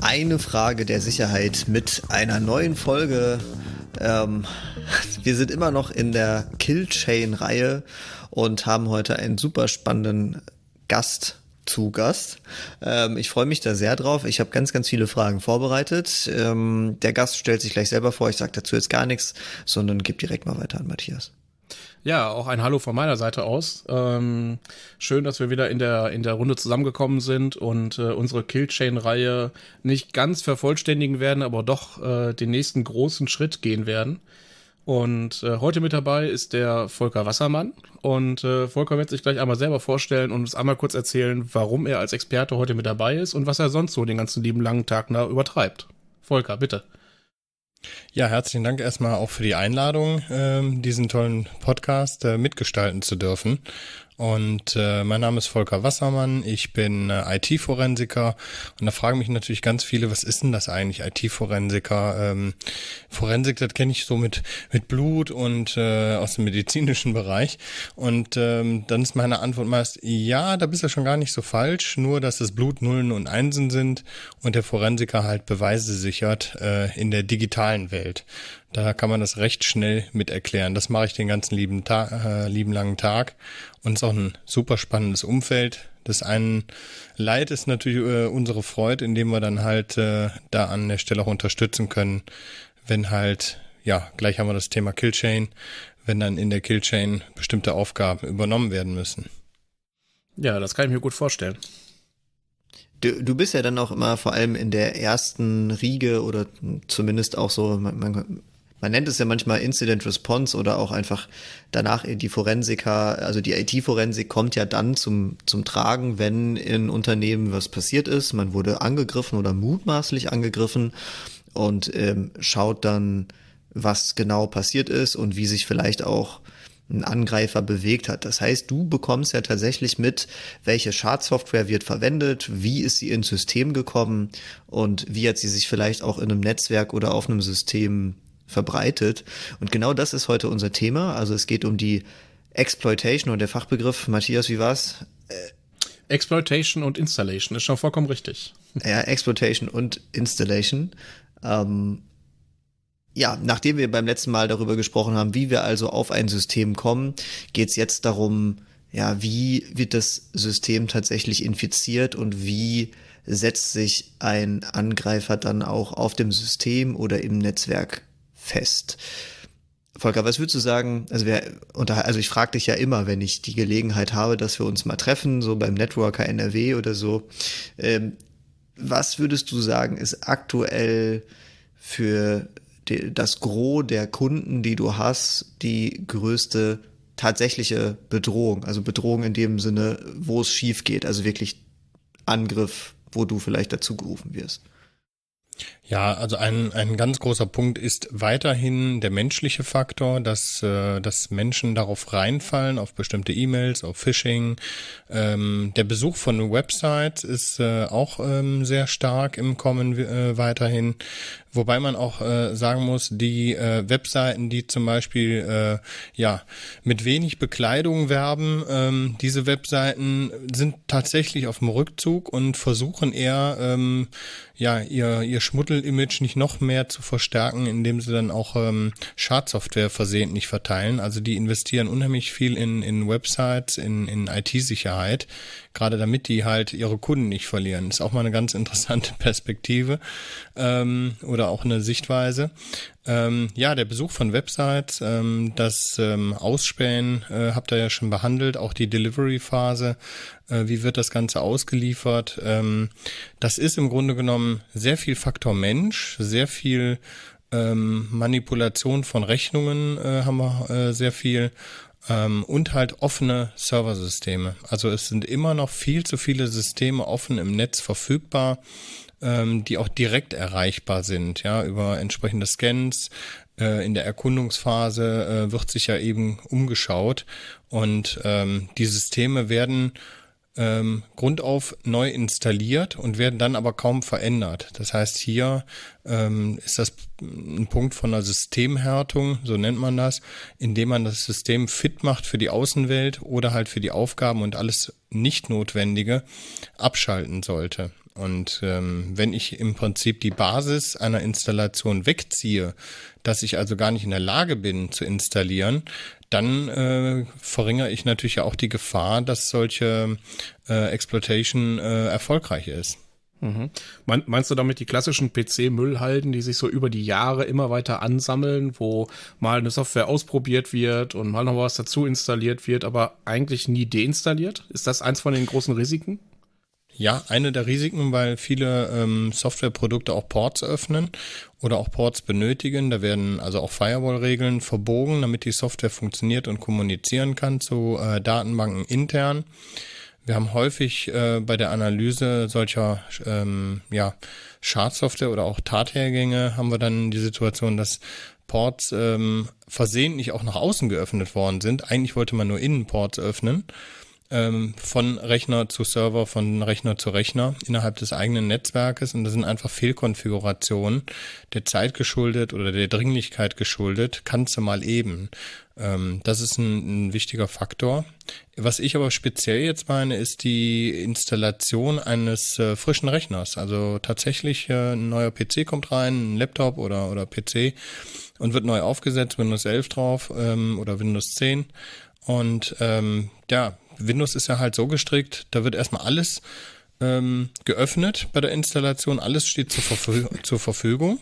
Eine Frage der Sicherheit mit einer neuen Folge. Ähm, wir sind immer noch in der Killchain-Reihe und haben heute einen super spannenden Gast zu Gast. Ähm, ich freue mich da sehr drauf. Ich habe ganz, ganz viele Fragen vorbereitet. Ähm, der Gast stellt sich gleich selber vor. Ich sage dazu jetzt gar nichts, sondern gebe direkt mal weiter an Matthias. Ja, auch ein Hallo von meiner Seite aus. Ähm, schön, dass wir wieder in der, in der Runde zusammengekommen sind und äh, unsere Killchain-Reihe nicht ganz vervollständigen werden, aber doch äh, den nächsten großen Schritt gehen werden. Und äh, heute mit dabei ist der Volker Wassermann. Und äh, Volker wird sich gleich einmal selber vorstellen und uns einmal kurz erzählen, warum er als Experte heute mit dabei ist und was er sonst so den ganzen lieben langen Tag da übertreibt. Volker, bitte. Ja, herzlichen Dank erstmal auch für die Einladung, ähm, diesen tollen Podcast äh, mitgestalten zu dürfen. Und äh, mein Name ist Volker Wassermann, ich bin äh, IT-Forensiker und da fragen mich natürlich ganz viele, was ist denn das eigentlich, IT-Forensiker? Ähm, Forensik, das kenne ich so mit, mit Blut und äh, aus dem medizinischen Bereich. Und ähm, dann ist meine Antwort meist, ja, da bist du schon gar nicht so falsch, nur dass es Blut Nullen und Einsen sind und der Forensiker halt Beweise sichert äh, in der digitalen Welt. Da kann man das recht schnell mit erklären. Das mache ich den ganzen lieben, Tag, äh, lieben langen Tag. Und es ist auch ein super spannendes Umfeld. Das einen Leid ist natürlich äh, unsere Freude, indem wir dann halt äh, da an der Stelle auch unterstützen können, wenn halt, ja, gleich haben wir das Thema Killchain, wenn dann in der Killchain bestimmte Aufgaben übernommen werden müssen. Ja, das kann ich mir gut vorstellen. Du, du bist ja dann auch immer vor allem in der ersten Riege oder zumindest auch so, man, man man nennt es ja manchmal Incident Response oder auch einfach danach die Forensiker, also die IT-Forensik kommt ja dann zum, zum Tragen, wenn in Unternehmen was passiert ist. Man wurde angegriffen oder mutmaßlich angegriffen und ähm, schaut dann, was genau passiert ist und wie sich vielleicht auch ein Angreifer bewegt hat. Das heißt, du bekommst ja tatsächlich mit, welche Schadsoftware wird verwendet, wie ist sie ins System gekommen und wie hat sie sich vielleicht auch in einem Netzwerk oder auf einem System verbreitet. Und genau das ist heute unser Thema. Also es geht um die Exploitation und der Fachbegriff. Matthias, wie war's? Äh, Exploitation und Installation ist schon vollkommen richtig. Ja, Exploitation und Installation. Ähm, ja, nachdem wir beim letzten Mal darüber gesprochen haben, wie wir also auf ein System kommen, geht's jetzt darum, ja, wie wird das System tatsächlich infiziert und wie setzt sich ein Angreifer dann auch auf dem System oder im Netzwerk fest. Volker, was würdest du sagen? Also, wir, also ich frage dich ja immer, wenn ich die Gelegenheit habe, dass wir uns mal treffen, so beim Networker NRW oder so. Ähm, was würdest du sagen, ist aktuell für die, das Gros der Kunden, die du hast, die größte tatsächliche Bedrohung? Also Bedrohung in dem Sinne, wo es schief geht, also wirklich Angriff, wo du vielleicht dazu gerufen wirst. Ja, also ein, ein ganz großer Punkt ist weiterhin der menschliche Faktor, dass, äh, dass Menschen darauf reinfallen, auf bestimmte E-Mails, auf Phishing. Ähm, der Besuch von Websites ist äh, auch ähm, sehr stark im Kommen äh, weiterhin. Wobei man auch äh, sagen muss, die äh, Webseiten, die zum Beispiel äh, ja mit wenig Bekleidung werben, ähm, diese Webseiten sind tatsächlich auf dem Rückzug und versuchen eher ähm, ja ihr ihr Schmuddelimage nicht noch mehr zu verstärken, indem sie dann auch ähm, Schadsoftware versehentlich verteilen. Also die investieren unheimlich viel in in Websites, in in IT-Sicherheit, gerade damit die halt ihre Kunden nicht verlieren. Ist auch mal eine ganz interessante Perspektive ähm, oder auch eine Sichtweise. Ähm, ja, der Besuch von Websites, ähm, das ähm, Ausspähen äh, habt ihr ja schon behandelt, auch die Delivery-Phase, äh, wie wird das Ganze ausgeliefert. Ähm, das ist im Grunde genommen sehr viel Faktor Mensch, sehr viel ähm, Manipulation von Rechnungen äh, haben wir äh, sehr viel ähm, und halt offene Serversysteme. Also es sind immer noch viel zu viele Systeme offen im Netz verfügbar ähm, die auch direkt erreichbar sind, ja, über entsprechende Scans. Äh, in der Erkundungsphase äh, wird sich ja eben umgeschaut und ähm, die Systeme werden ähm, grundauf neu installiert und werden dann aber kaum verändert. Das heißt, hier ähm, ist das ein Punkt von einer Systemhärtung, so nennt man das, indem man das System fit macht für die Außenwelt oder halt für die Aufgaben und alles nicht Notwendige abschalten sollte. Und ähm, wenn ich im Prinzip die Basis einer Installation wegziehe, dass ich also gar nicht in der Lage bin zu installieren, dann äh, verringere ich natürlich auch die Gefahr, dass solche äh, Exploitation äh, erfolgreich ist. Mhm. Meinst du damit die klassischen PC-Müllhalden, die sich so über die Jahre immer weiter ansammeln, wo mal eine Software ausprobiert wird und mal noch was dazu installiert wird, aber eigentlich nie deinstalliert? Ist das eins von den großen Risiken? Ja, eine der Risiken, weil viele ähm, Softwareprodukte auch Ports öffnen oder auch Ports benötigen. Da werden also auch Firewall-Regeln verbogen, damit die Software funktioniert und kommunizieren kann zu äh, Datenbanken intern. Wir haben häufig äh, bei der Analyse solcher ähm, ja, Schadsoftware oder auch Tathergänge haben wir dann die Situation, dass Ports ähm, versehentlich auch nach außen geöffnet worden sind. Eigentlich wollte man nur Innenports öffnen ähm, von Rechner zu Server, von Rechner zu Rechner innerhalb des eigenen Netzwerkes und das sind einfach Fehlkonfigurationen der Zeit geschuldet oder der Dringlichkeit geschuldet, kannst du mal eben. Ähm, das ist ein, ein wichtiger Faktor. Was ich aber speziell jetzt meine, ist die Installation eines äh, frischen Rechners. Also tatsächlich äh, ein neuer PC kommt rein, ein Laptop oder, oder PC und wird neu aufgesetzt, Windows 11 drauf ähm, oder Windows 10. Und ähm, ja, Windows ist ja halt so gestrickt, da wird erstmal alles ähm, geöffnet bei der Installation, alles steht zur, Verfü zur Verfügung.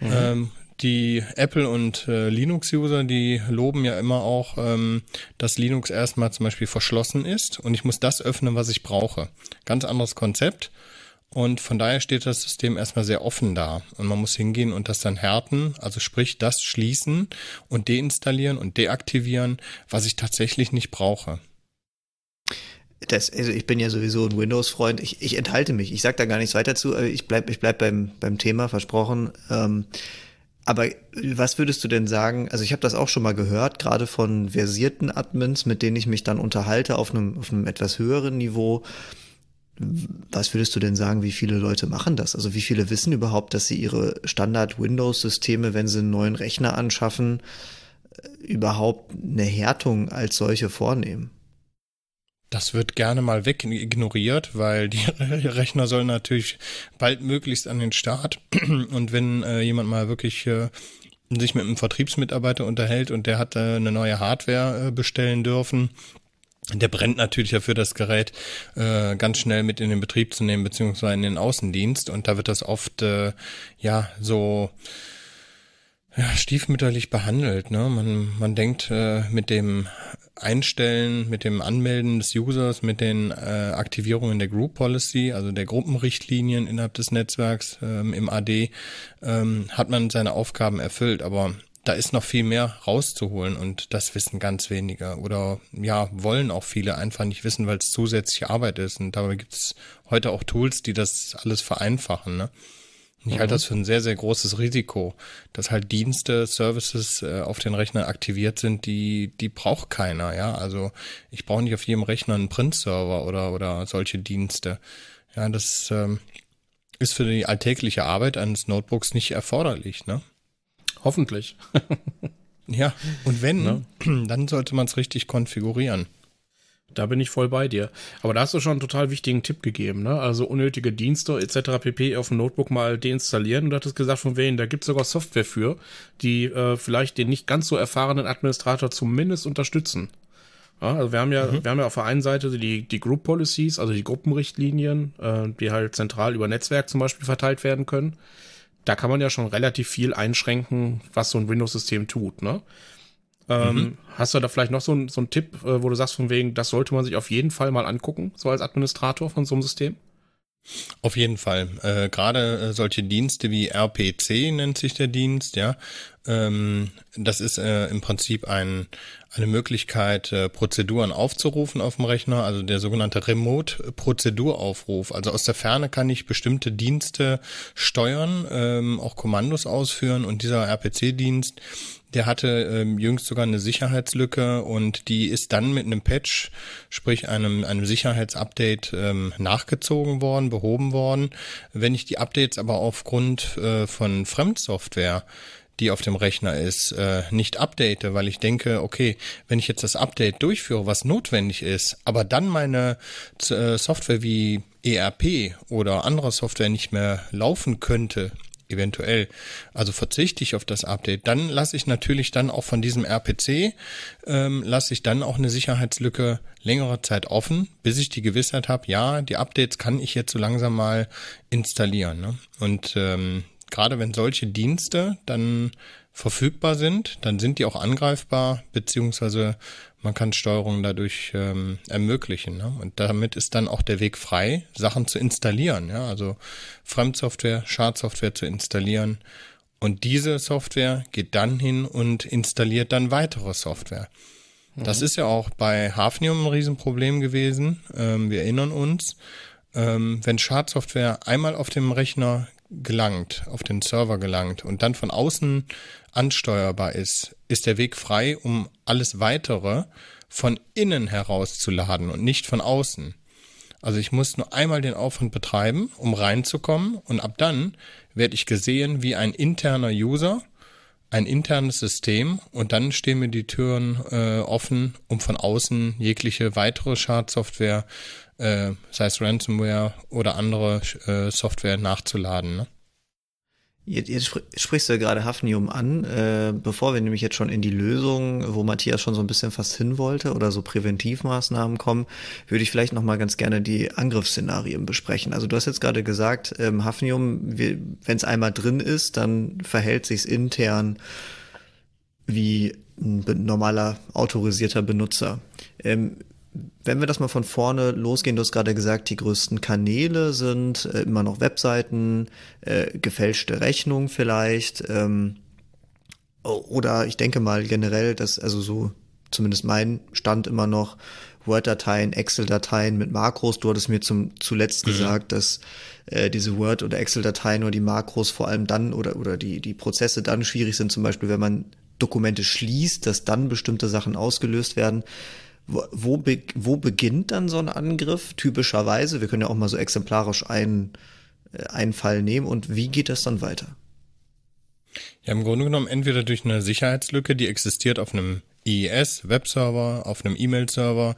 Mhm. Ähm, die Apple und äh, Linux-User, die loben ja immer auch, ähm, dass Linux erstmal zum Beispiel verschlossen ist und ich muss das öffnen, was ich brauche. Ganz anderes Konzept. Und von daher steht das System erstmal sehr offen da. Und man muss hingehen und das dann härten, also sprich das schließen und deinstallieren und deaktivieren, was ich tatsächlich nicht brauche das, also ich bin ja sowieso ein Windows-Freund. Ich, ich enthalte mich. Ich sage da gar nichts weiter zu. Ich bleib, ich bleib beim, beim Thema, versprochen. Ähm, aber was würdest du denn sagen? Also ich habe das auch schon mal gehört, gerade von versierten Admins, mit denen ich mich dann unterhalte auf einem, auf einem etwas höheren Niveau. Was würdest du denn sagen, wie viele Leute machen das? Also wie viele wissen überhaupt, dass sie ihre Standard-Windows-Systeme, wenn sie einen neuen Rechner anschaffen, äh, überhaupt eine Härtung als solche vornehmen? Das wird gerne mal weg ignoriert, weil die Rechner sollen natürlich bald möglichst an den Start. Und wenn äh, jemand mal wirklich äh, sich mit einem Vertriebsmitarbeiter unterhält und der hat äh, eine neue Hardware äh, bestellen dürfen, der brennt natürlich dafür, das Gerät äh, ganz schnell mit in den Betrieb zu nehmen, beziehungsweise in den Außendienst. Und da wird das oft äh, ja so ja, stiefmütterlich behandelt. Ne? Man, man denkt, äh, mit dem Einstellen, mit dem Anmelden des Users, mit den äh, Aktivierungen der Group Policy, also der Gruppenrichtlinien innerhalb des Netzwerks ähm, im AD, ähm, hat man seine Aufgaben erfüllt. Aber da ist noch viel mehr rauszuholen und das wissen ganz wenige oder ja, wollen auch viele einfach nicht wissen, weil es zusätzliche Arbeit ist. Und dabei gibt es heute auch Tools, die das alles vereinfachen. Ne? Ich halte das für ein sehr, sehr großes Risiko, dass halt Dienste, Services äh, auf den Rechner aktiviert sind, die, die braucht keiner, ja. Also ich brauche nicht auf jedem Rechner einen Print-Server oder, oder solche Dienste. Ja, das ähm, ist für die alltägliche Arbeit eines Notebooks nicht erforderlich, ne? Hoffentlich. ja, und wenn, ne? dann sollte man es richtig konfigurieren. Da bin ich voll bei dir. Aber da hast du schon einen total wichtigen Tipp gegeben, ne? Also unnötige Dienste etc. pp. auf dem Notebook mal deinstallieren. Und du hattest gesagt, von wem, da gibt es sogar Software für, die äh, vielleicht den nicht ganz so erfahrenen Administrator zumindest unterstützen. Ja, also wir haben ja, mhm. wir haben ja auf der einen Seite die, die Group Policies, also die Gruppenrichtlinien, äh, die halt zentral über Netzwerk zum Beispiel verteilt werden können. Da kann man ja schon relativ viel einschränken, was so ein Windows-System tut, ne? Ähm, mhm. Hast du da vielleicht noch so, ein, so einen Tipp, äh, wo du sagst, von wegen, das sollte man sich auf jeden Fall mal angucken, so als Administrator von so einem System? Auf jeden Fall. Äh, Gerade äh, solche Dienste wie RPC nennt sich der Dienst, ja. Ähm, das ist äh, im Prinzip ein, eine Möglichkeit, äh, Prozeduren aufzurufen auf dem Rechner, also der sogenannte Remote-Prozeduraufruf. Also aus der Ferne kann ich bestimmte Dienste steuern, ähm, auch Kommandos ausführen und dieser RPC-Dienst der hatte ähm, jüngst sogar eine Sicherheitslücke und die ist dann mit einem Patch, sprich einem, einem Sicherheitsupdate ähm, nachgezogen worden, behoben worden. Wenn ich die Updates aber aufgrund äh, von Fremdsoftware die auf dem Rechner ist, äh, nicht update, weil ich denke, okay, wenn ich jetzt das Update durchführe, was notwendig ist, aber dann meine äh, Software wie ERP oder andere Software nicht mehr laufen könnte, eventuell, also verzichte ich auf das Update, dann lasse ich natürlich dann auch von diesem RPC, ähm, lasse ich dann auch eine Sicherheitslücke längere Zeit offen, bis ich die Gewissheit habe, ja, die Updates kann ich jetzt so langsam mal installieren. Ne? Und ähm, gerade wenn solche Dienste dann verfügbar sind, dann sind die auch angreifbar, beziehungsweise man kann Steuerung dadurch ähm, ermöglichen. Ne? Und damit ist dann auch der Weg frei, Sachen zu installieren. Ja? Also Fremdsoftware, Schadsoftware zu installieren. Und diese Software geht dann hin und installiert dann weitere Software. Mhm. Das ist ja auch bei Hafnium ein Riesenproblem gewesen. Ähm, wir erinnern uns, ähm, wenn Schadsoftware einmal auf dem Rechner gelangt, auf den Server gelangt und dann von außen ansteuerbar ist, ist der Weg frei, um alles weitere von innen herauszuladen und nicht von außen. Also ich muss nur einmal den Aufwand betreiben, um reinzukommen und ab dann werde ich gesehen wie ein interner User, ein internes System und dann stehen mir die Türen äh, offen, um von außen jegliche weitere Schadsoftware, äh, sei es Ransomware oder andere äh, Software nachzuladen. Ne? Jetzt, jetzt sprichst du ja gerade Hafnium an, äh, bevor wir nämlich jetzt schon in die Lösung, wo Matthias schon so ein bisschen fast hin wollte oder so Präventivmaßnahmen kommen, würde ich vielleicht noch mal ganz gerne die Angriffsszenarien besprechen. Also du hast jetzt gerade gesagt, ähm, Hafnium, wenn es einmal drin ist, dann verhält sich's intern wie ein normaler autorisierter Benutzer. Ähm, wenn wir das mal von vorne losgehen, du hast gerade gesagt, die größten Kanäle sind äh, immer noch Webseiten, äh, gefälschte Rechnungen vielleicht, ähm, oder ich denke mal generell, dass also so zumindest mein Stand immer noch Word-Dateien, Excel-Dateien mit Makros. Du hattest mir zum zuletzt mhm. gesagt, dass äh, diese Word- oder Excel-Dateien oder die Makros vor allem dann oder oder die die Prozesse dann schwierig sind, zum Beispiel wenn man Dokumente schließt, dass dann bestimmte Sachen ausgelöst werden wo, be wo beginnt dann so ein Angriff typischerweise? Wir können ja auch mal so exemplarisch einen, äh, einen Fall nehmen und wie geht das dann weiter? Ja, im Grunde genommen entweder durch eine Sicherheitslücke, die existiert auf einem IIS, Webserver, auf einem E-Mail-Server,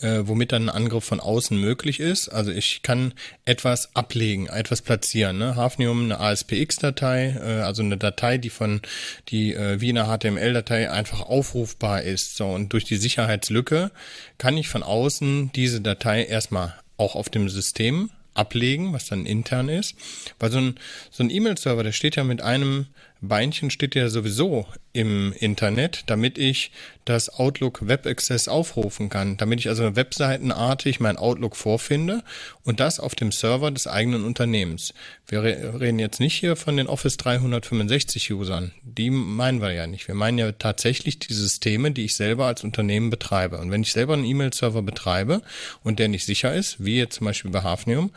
äh, womit dann ein Angriff von außen möglich ist. Also ich kann etwas ablegen, etwas platzieren. Ne? Hafnium, eine ASPX-Datei, äh, also eine Datei, die von die äh, wie eine HTML-Datei einfach aufrufbar ist. So und durch die Sicherheitslücke kann ich von außen diese Datei erstmal auch auf dem System ablegen, was dann intern ist. Weil so ein, so ein E-Mail-Server, der steht ja mit einem Beinchen steht ja sowieso im Internet, damit ich das Outlook Web Access aufrufen kann, damit ich also webseitenartig mein Outlook vorfinde und das auf dem Server des eigenen Unternehmens. Wir reden jetzt nicht hier von den Office 365 Usern, die meinen wir ja nicht. Wir meinen ja tatsächlich die Systeme, die ich selber als Unternehmen betreibe. Und wenn ich selber einen E-Mail-Server betreibe und der nicht sicher ist, wie jetzt zum Beispiel bei Hafnium,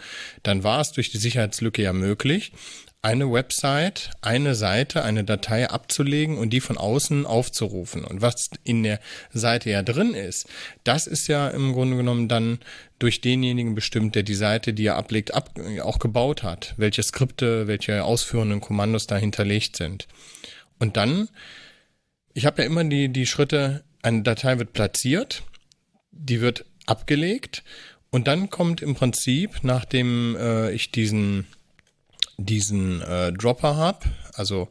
dann war es durch die Sicherheitslücke ja möglich, eine Website, eine Seite, eine Datei abzulegen und die von außen aufzurufen. Und was in der Seite ja drin ist, das ist ja im Grunde genommen dann durch denjenigen bestimmt, der die Seite, die er ablegt, ab, auch gebaut hat. Welche Skripte, welche ausführenden Kommandos da hinterlegt sind. Und dann, ich habe ja immer die, die Schritte, eine Datei wird platziert, die wird abgelegt und dann kommt im Prinzip, nachdem äh, ich diesen diesen äh, Dropper habe, also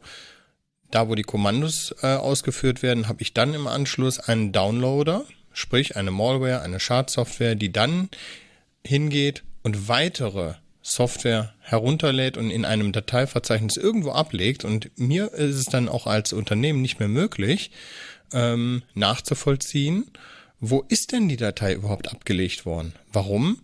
da, wo die Kommandos äh, ausgeführt werden, habe ich dann im Anschluss einen Downloader, sprich eine Malware, eine Schadsoftware, die dann hingeht und weitere Software herunterlädt und in einem Dateiverzeichnis irgendwo ablegt. Und mir ist es dann auch als Unternehmen nicht mehr möglich, ähm, nachzuvollziehen, wo ist denn die Datei überhaupt abgelegt worden? Warum?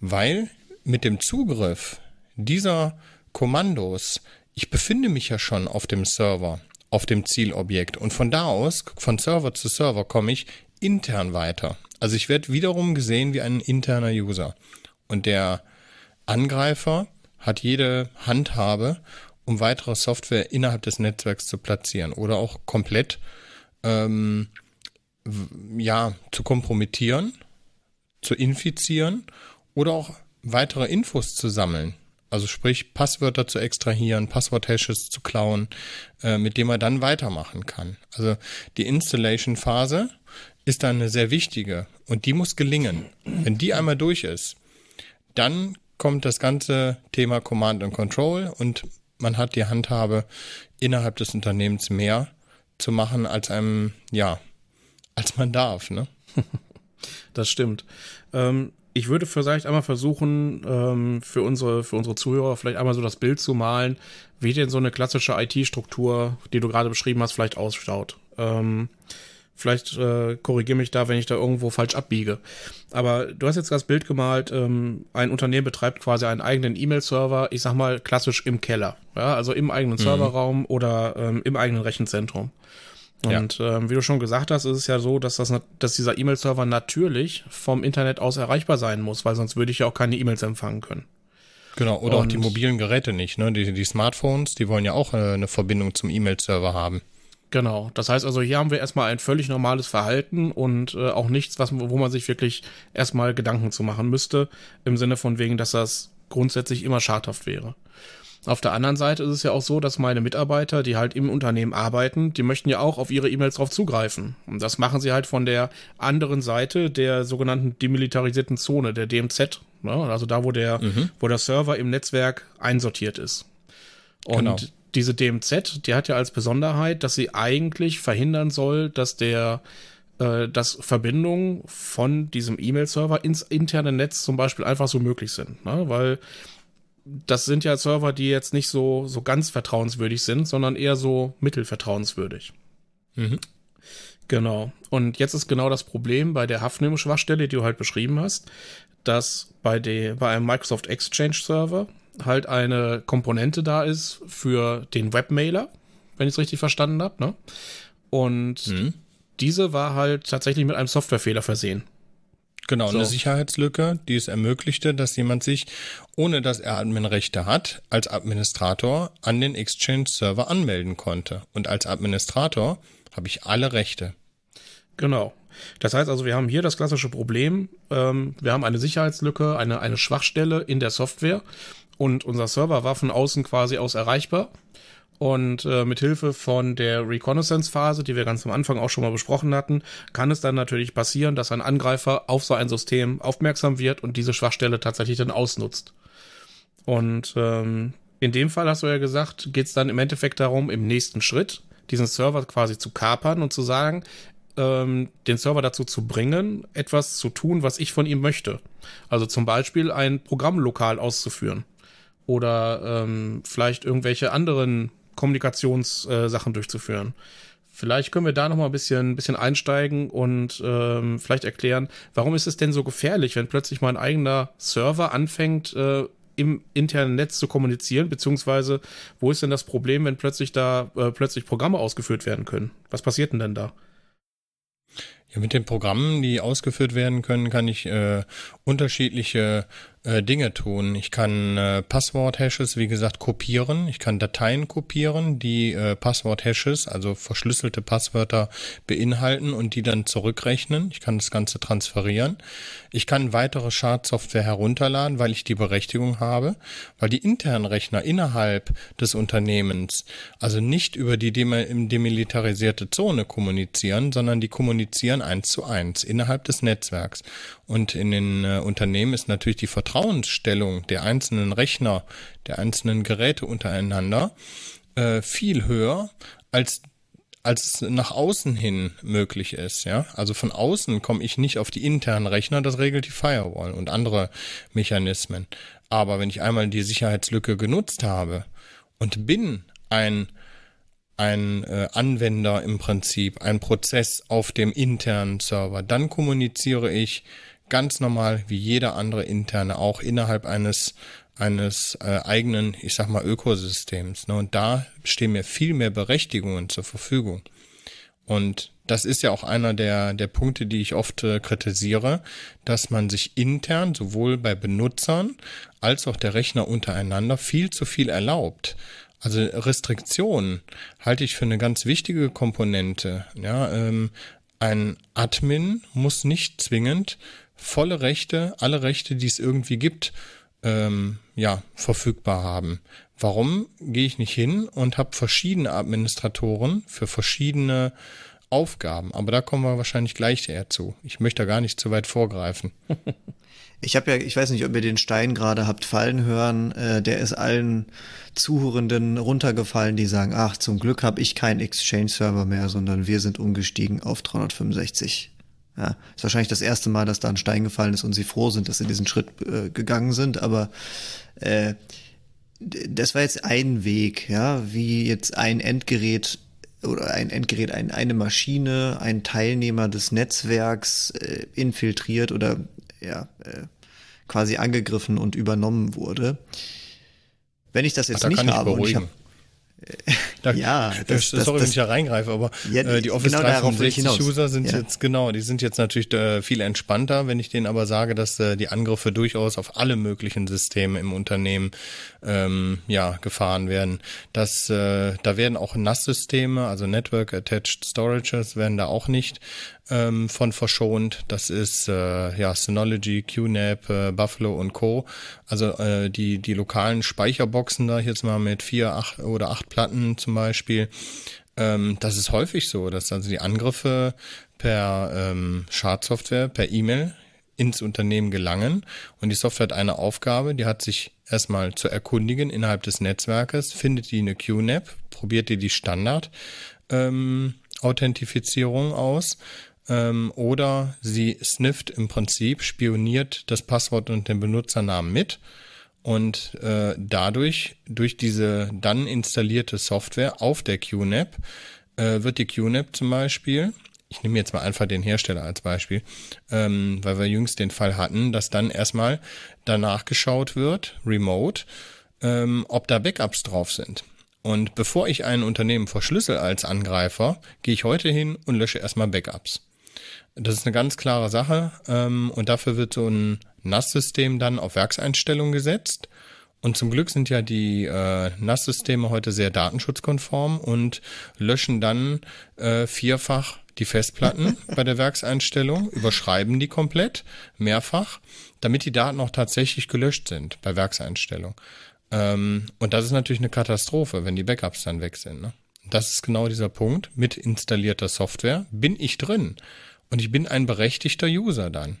Weil mit dem Zugriff dieser Kommandos. Ich befinde mich ja schon auf dem Server, auf dem Zielobjekt und von da aus, von Server zu Server, komme ich intern weiter. Also ich werde wiederum gesehen wie ein interner User. Und der Angreifer hat jede Handhabe, um weitere Software innerhalb des Netzwerks zu platzieren oder auch komplett ähm, ja zu kompromittieren, zu infizieren oder auch weitere Infos zu sammeln. Also sprich, Passwörter zu extrahieren, Passwort-Hashes zu klauen, äh, mit dem man dann weitermachen kann. Also die Installation-Phase ist dann eine sehr wichtige und die muss gelingen. Wenn die einmal durch ist, dann kommt das ganze Thema Command and Control und man hat die Handhabe, innerhalb des Unternehmens mehr zu machen, als einem, ja, als man darf, ne? das stimmt. Ähm, ich würde vielleicht einmal versuchen, ähm, für unsere, für unsere Zuhörer vielleicht einmal so das Bild zu malen, wie denn so eine klassische IT-Struktur, die du gerade beschrieben hast, vielleicht ausschaut. Ähm, vielleicht äh, korrigiere mich da, wenn ich da irgendwo falsch abbiege. Aber du hast jetzt das Bild gemalt, ähm, ein Unternehmen betreibt quasi einen eigenen E-Mail-Server, ich sag mal klassisch im Keller, ja, also im eigenen mhm. Serverraum oder ähm, im eigenen Rechenzentrum. Und ja. ähm, wie du schon gesagt hast, ist es ja so, dass, das, dass dieser E-Mail-Server natürlich vom Internet aus erreichbar sein muss, weil sonst würde ich ja auch keine E-Mails empfangen können. Genau, oder Und, auch die mobilen Geräte nicht. Ne? Die, die Smartphones, die wollen ja auch äh, eine Verbindung zum E-Mail-Server haben. Genau, das heißt also, hier haben wir erstmal ein völlig normales Verhalten und äh, auch nichts, was, wo man sich wirklich erstmal Gedanken zu machen müsste, im Sinne von wegen, dass das grundsätzlich immer schadhaft wäre. Auf der anderen Seite ist es ja auch so, dass meine Mitarbeiter, die halt im Unternehmen arbeiten, die möchten ja auch auf ihre E-Mails drauf zugreifen. Und das machen sie halt von der anderen Seite der sogenannten demilitarisierten Zone, der DMZ. Ne? Also da, wo der, mhm. wo der Server im Netzwerk einsortiert ist. Und genau. diese DMZ, die hat ja als Besonderheit, dass sie eigentlich verhindern soll, dass der äh, dass Verbindungen von diesem E-Mail-Server ins interne Netz zum Beispiel einfach so möglich sind. Ne? Weil das sind ja Server, die jetzt nicht so, so ganz vertrauenswürdig sind, sondern eher so mittelvertrauenswürdig. Mhm. Genau. Und jetzt ist genau das Problem bei der Haftnehmungsschwachstelle, die du halt beschrieben hast, dass bei, der, bei einem Microsoft Exchange Server halt eine Komponente da ist für den Webmailer, wenn ich es richtig verstanden habe. Ne? Und mhm. diese war halt tatsächlich mit einem Softwarefehler versehen. Genau, so. eine Sicherheitslücke, die es ermöglichte, dass jemand sich, ohne dass er Adminrechte hat, als Administrator an den Exchange-Server anmelden konnte. Und als Administrator habe ich alle Rechte. Genau. Das heißt also, wir haben hier das klassische Problem. Ähm, wir haben eine Sicherheitslücke, eine, eine Schwachstelle in der Software und unser Server war von außen quasi aus erreichbar. Und äh, mit Hilfe von der Reconnaissance-Phase, die wir ganz am Anfang auch schon mal besprochen hatten, kann es dann natürlich passieren, dass ein Angreifer auf so ein System aufmerksam wird und diese Schwachstelle tatsächlich dann ausnutzt. Und ähm, in dem Fall hast du ja gesagt, geht es dann im Endeffekt darum, im nächsten Schritt diesen Server quasi zu kapern und zu sagen, ähm, den Server dazu zu bringen, etwas zu tun, was ich von ihm möchte. Also zum Beispiel ein Programm lokal auszuführen oder ähm, vielleicht irgendwelche anderen Kommunikationssachen äh, durchzuführen. Vielleicht können wir da noch mal ein bisschen, bisschen einsteigen und ähm, vielleicht erklären, warum ist es denn so gefährlich, wenn plötzlich mein eigener Server anfängt, äh, im internen Netz zu kommunizieren, beziehungsweise wo ist denn das Problem, wenn plötzlich da äh, plötzlich Programme ausgeführt werden können? Was passiert denn denn da? Ja, mit den Programmen, die ausgeführt werden können, kann ich äh, unterschiedliche äh, Dinge tun. Ich kann äh, Passwort-Hashes, wie gesagt, kopieren. Ich kann Dateien kopieren, die äh, Passwort-Hashes, also verschlüsselte Passwörter beinhalten und die dann zurückrechnen. Ich kann das Ganze transferieren. Ich kann weitere Schadsoftware herunterladen, weil ich die Berechtigung habe, weil die internen Rechner innerhalb des Unternehmens also nicht über die demilitarisierte Zone kommunizieren, sondern die kommunizieren eins zu eins innerhalb des Netzwerks. Und in den äh, Unternehmen ist natürlich die Vertrauensstellung der einzelnen Rechner, der einzelnen Geräte untereinander äh, viel höher als als nach außen hin möglich ist, ja. Also von außen komme ich nicht auf die internen Rechner, das regelt die Firewall und andere Mechanismen. Aber wenn ich einmal die Sicherheitslücke genutzt habe und bin ein ein äh, Anwender im Prinzip, ein Prozess auf dem internen Server, dann kommuniziere ich ganz normal wie jeder andere interne auch innerhalb eines eines äh, eigenen, ich sag mal, Ökosystems. Ne? Und da stehen mir viel mehr Berechtigungen zur Verfügung. Und das ist ja auch einer der, der Punkte, die ich oft äh, kritisiere, dass man sich intern sowohl bei Benutzern als auch der Rechner untereinander viel zu viel erlaubt. Also Restriktionen halte ich für eine ganz wichtige Komponente. Ja, ähm, ein Admin muss nicht zwingend volle Rechte, alle Rechte, die es irgendwie gibt, ähm, ja, verfügbar haben. Warum gehe ich nicht hin und habe verschiedene Administratoren für verschiedene Aufgaben. Aber da kommen wir wahrscheinlich gleich eher zu. Ich möchte da gar nicht zu weit vorgreifen. Ich habe ja, ich weiß nicht, ob ihr den Stein gerade habt fallen hören, äh, der ist allen Zuhörenden runtergefallen, die sagen, ach, zum Glück habe ich keinen Exchange-Server mehr, sondern wir sind umgestiegen auf 365. Ja, ist wahrscheinlich das erste Mal, dass da ein Stein gefallen ist und sie froh sind, dass sie diesen Schritt äh, gegangen sind, aber äh, das war jetzt ein Weg, ja, wie jetzt ein Endgerät oder ein Endgerät, ein, eine Maschine, ein Teilnehmer des Netzwerks äh, infiltriert oder ja, äh, quasi angegriffen und übernommen wurde. Wenn ich das jetzt Ach, da nicht habe und ich habe da, ja, das, das, sorry, das, wenn ich da reingreife, aber ja, äh, die Office genau 365 User sind ja. jetzt genau, die sind jetzt natürlich äh, viel entspannter, wenn ich denen aber sage, dass äh, die Angriffe durchaus auf alle möglichen Systeme im Unternehmen ähm, ja gefahren werden. Das, äh, da werden auch NAS-Systeme, also Network Attached Storages, werden da auch nicht ähm, von verschont. Das ist äh, ja Synology, QNAP, äh, Buffalo und Co. Also äh, die die lokalen Speicherboxen da jetzt mal mit vier, acht oder acht Platten zum Beispiel. Ähm, das ist häufig so, dass also die Angriffe per ähm, Schadsoftware, per E-Mail ins Unternehmen gelangen und die Software hat eine Aufgabe, die hat sich erstmal zu erkundigen innerhalb des Netzwerkes, findet die eine QNAP, probiert die die Standard ähm, Authentifizierung aus ähm, oder sie snifft im Prinzip, spioniert das Passwort und den Benutzernamen mit und äh, dadurch, durch diese dann installierte Software auf der QNAP, äh, wird die QNAP zum Beispiel, ich nehme jetzt mal einfach den Hersteller als Beispiel, ähm, weil wir jüngst den Fall hatten, dass dann erstmal danach geschaut wird, remote, ähm, ob da Backups drauf sind. Und bevor ich ein Unternehmen verschlüssel als Angreifer, gehe ich heute hin und lösche erstmal Backups. Das ist eine ganz klare Sache ähm, und dafür wird so ein NAS-System dann auf Werkseinstellung gesetzt. Und zum Glück sind ja die äh, NAS-Systeme heute sehr datenschutzkonform und löschen dann äh, vierfach die Festplatten bei der Werkseinstellung, überschreiben die komplett, mehrfach, damit die Daten auch tatsächlich gelöscht sind bei Werkseinstellung. Ähm, und das ist natürlich eine Katastrophe, wenn die Backups dann weg sind. Ne? Das ist genau dieser Punkt. Mit installierter Software bin ich drin. Und ich bin ein berechtigter User dann.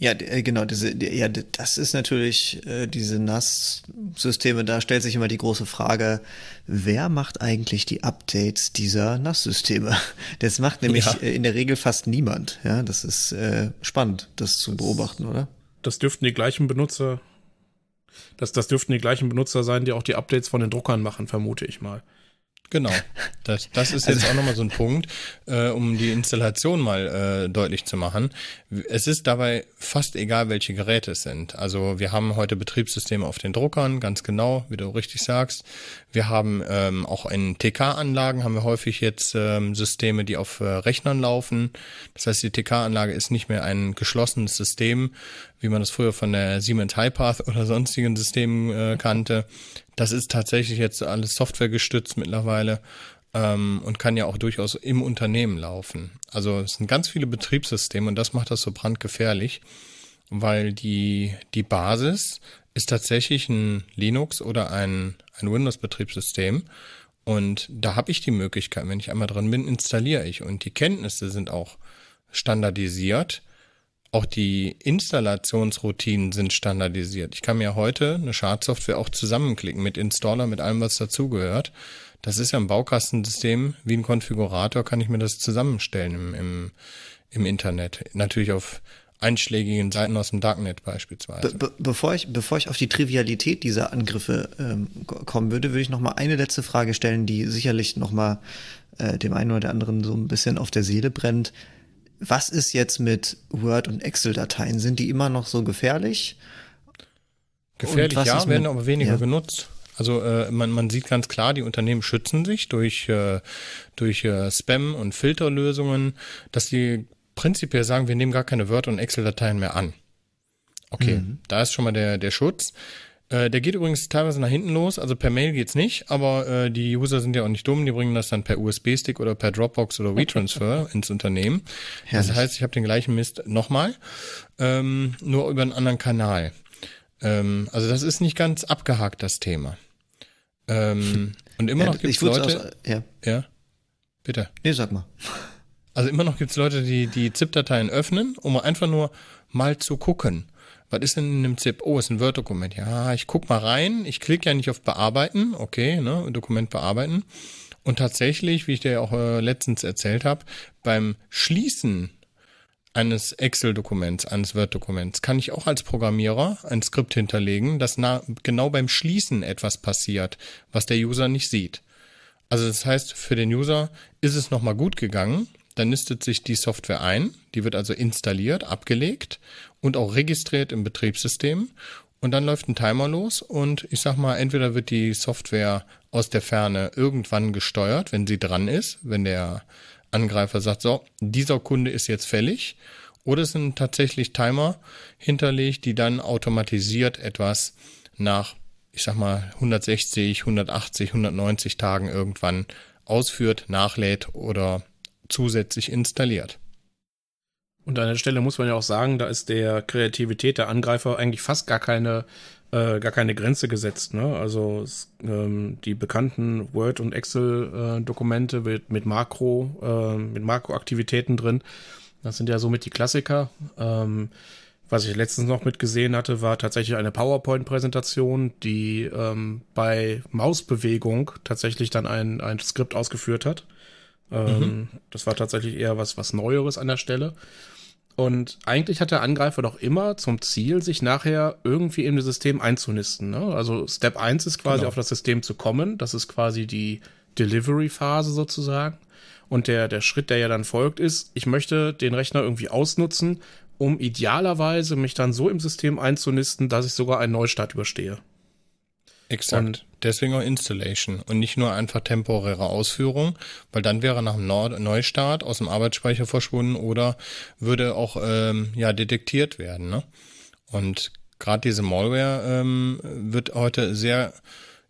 Ja, äh, genau, diese, ja, das ist natürlich äh, diese NAS-Systeme, da stellt sich immer die große Frage, wer macht eigentlich die Updates dieser NAS-Systeme? Das macht nämlich ja. Äh, in der Regel fast niemand. Ja, das ist äh, spannend, das zu beobachten, oder? Das dürften die gleichen Benutzer, das, das dürften die gleichen Benutzer sein, die auch die Updates von den Druckern machen, vermute ich mal. Genau. Das, das ist jetzt also, auch nochmal so ein Punkt, äh, um die Installation mal äh, deutlich zu machen. Es ist dabei fast egal, welche Geräte es sind. Also wir haben heute Betriebssysteme auf den Druckern, ganz genau, wie du richtig sagst. Wir haben ähm, auch in TK-Anlagen haben wir häufig jetzt ähm, Systeme, die auf äh, Rechnern laufen. Das heißt, die TK-Anlage ist nicht mehr ein geschlossenes System, wie man das früher von der Siemens Highpath oder sonstigen Systemen äh, kannte. Das ist tatsächlich jetzt alles Software gestützt mittlerweile ähm, und kann ja auch durchaus im Unternehmen laufen. Also es sind ganz viele Betriebssysteme und das macht das so brandgefährlich, weil die, die Basis ist tatsächlich ein Linux oder ein, ein Windows-Betriebssystem. Und da habe ich die Möglichkeit, wenn ich einmal drin bin, installiere ich. Und die Kenntnisse sind auch standardisiert auch die Installationsroutinen sind standardisiert. Ich kann mir heute eine Schadsoftware auch zusammenklicken mit Installer, mit allem, was dazugehört. Das ist ja ein Baukastensystem, wie ein Konfigurator kann ich mir das zusammenstellen im, im, im Internet. Natürlich auf einschlägigen Seiten aus dem Darknet beispielsweise. Be bevor, ich, bevor ich auf die Trivialität dieser Angriffe ähm, kommen würde, würde ich noch mal eine letzte Frage stellen, die sicherlich noch mal äh, dem einen oder anderen so ein bisschen auf der Seele brennt was ist jetzt mit Word- und Excel-Dateien? Sind die immer noch so gefährlich? Gefährlich, ja, werden aber weniger ja. genutzt. Also äh, man, man sieht ganz klar, die Unternehmen schützen sich durch, äh, durch äh, Spam- und Filterlösungen, dass die prinzipiell sagen, wir nehmen gar keine Word- und Excel-Dateien mehr an. Okay, mhm. da ist schon mal der, der Schutz. Äh, der geht übrigens teilweise nach hinten los, also per Mail geht's nicht, aber äh, die User sind ja auch nicht dumm, die bringen das dann per USB-Stick oder per Dropbox oder WeTransfer ins Unternehmen. Herrlich. Das heißt, ich habe den gleichen Mist nochmal, ähm, nur über einen anderen Kanal. Ähm, also das ist nicht ganz abgehakt, das Thema. Ähm, und immer ja, noch gibt's Leute. Aus, ja. ja. Bitte. Nee, sag mal. Also immer noch gibt's Leute, die die ZIP-Dateien öffnen, um einfach nur mal zu gucken. Was ist denn in einem ZIP? Oh, ist ein Word-Dokument. Ja, ich guck mal rein. Ich klicke ja nicht auf Bearbeiten. Okay, ne, Dokument bearbeiten. Und tatsächlich, wie ich dir ja auch äh, letztens erzählt habe, beim Schließen eines Excel-Dokuments, eines Word-Dokuments, kann ich auch als Programmierer ein Skript hinterlegen, dass na, genau beim Schließen etwas passiert, was der User nicht sieht. Also das heißt, für den User ist es nochmal gut gegangen, dann nistet sich die Software ein, die wird also installiert, abgelegt und auch registriert im Betriebssystem. Und dann läuft ein Timer los und ich sag mal, entweder wird die Software aus der Ferne irgendwann gesteuert, wenn sie dran ist, wenn der Angreifer sagt, so, dieser Kunde ist jetzt fällig, oder es sind tatsächlich Timer hinterlegt, die dann automatisiert etwas nach, ich sag mal, 160, 180, 190 Tagen irgendwann ausführt, nachlädt oder zusätzlich installiert. Und an der Stelle muss man ja auch sagen, da ist der Kreativität der Angreifer eigentlich fast gar keine, äh, gar keine Grenze gesetzt. Ne? Also es, ähm, die bekannten Word- und Excel-Dokumente mit, mit Makro, äh, mit Makroaktivitäten drin. Das sind ja somit die Klassiker. Ähm, was ich letztens noch mitgesehen hatte, war tatsächlich eine PowerPoint-Präsentation, die ähm, bei Mausbewegung tatsächlich dann ein, ein Skript ausgeführt hat. Ähm, mhm. Das war tatsächlich eher was, was Neueres an der Stelle. Und eigentlich hat der Angreifer doch immer zum Ziel, sich nachher irgendwie in das System einzunisten. Ne? Also Step 1 ist quasi genau. auf das System zu kommen. Das ist quasi die Delivery-Phase sozusagen. Und der, der Schritt, der ja dann folgt, ist, ich möchte den Rechner irgendwie ausnutzen, um idealerweise mich dann so im System einzunisten, dass ich sogar einen Neustart überstehe. Exakt. Und Deswegen auch Installation und nicht nur einfach temporäre Ausführung, weil dann wäre nach einem Neustart aus dem Arbeitsspeicher verschwunden oder würde auch ähm, ja detektiert werden. Ne? Und gerade diese Malware ähm, wird heute sehr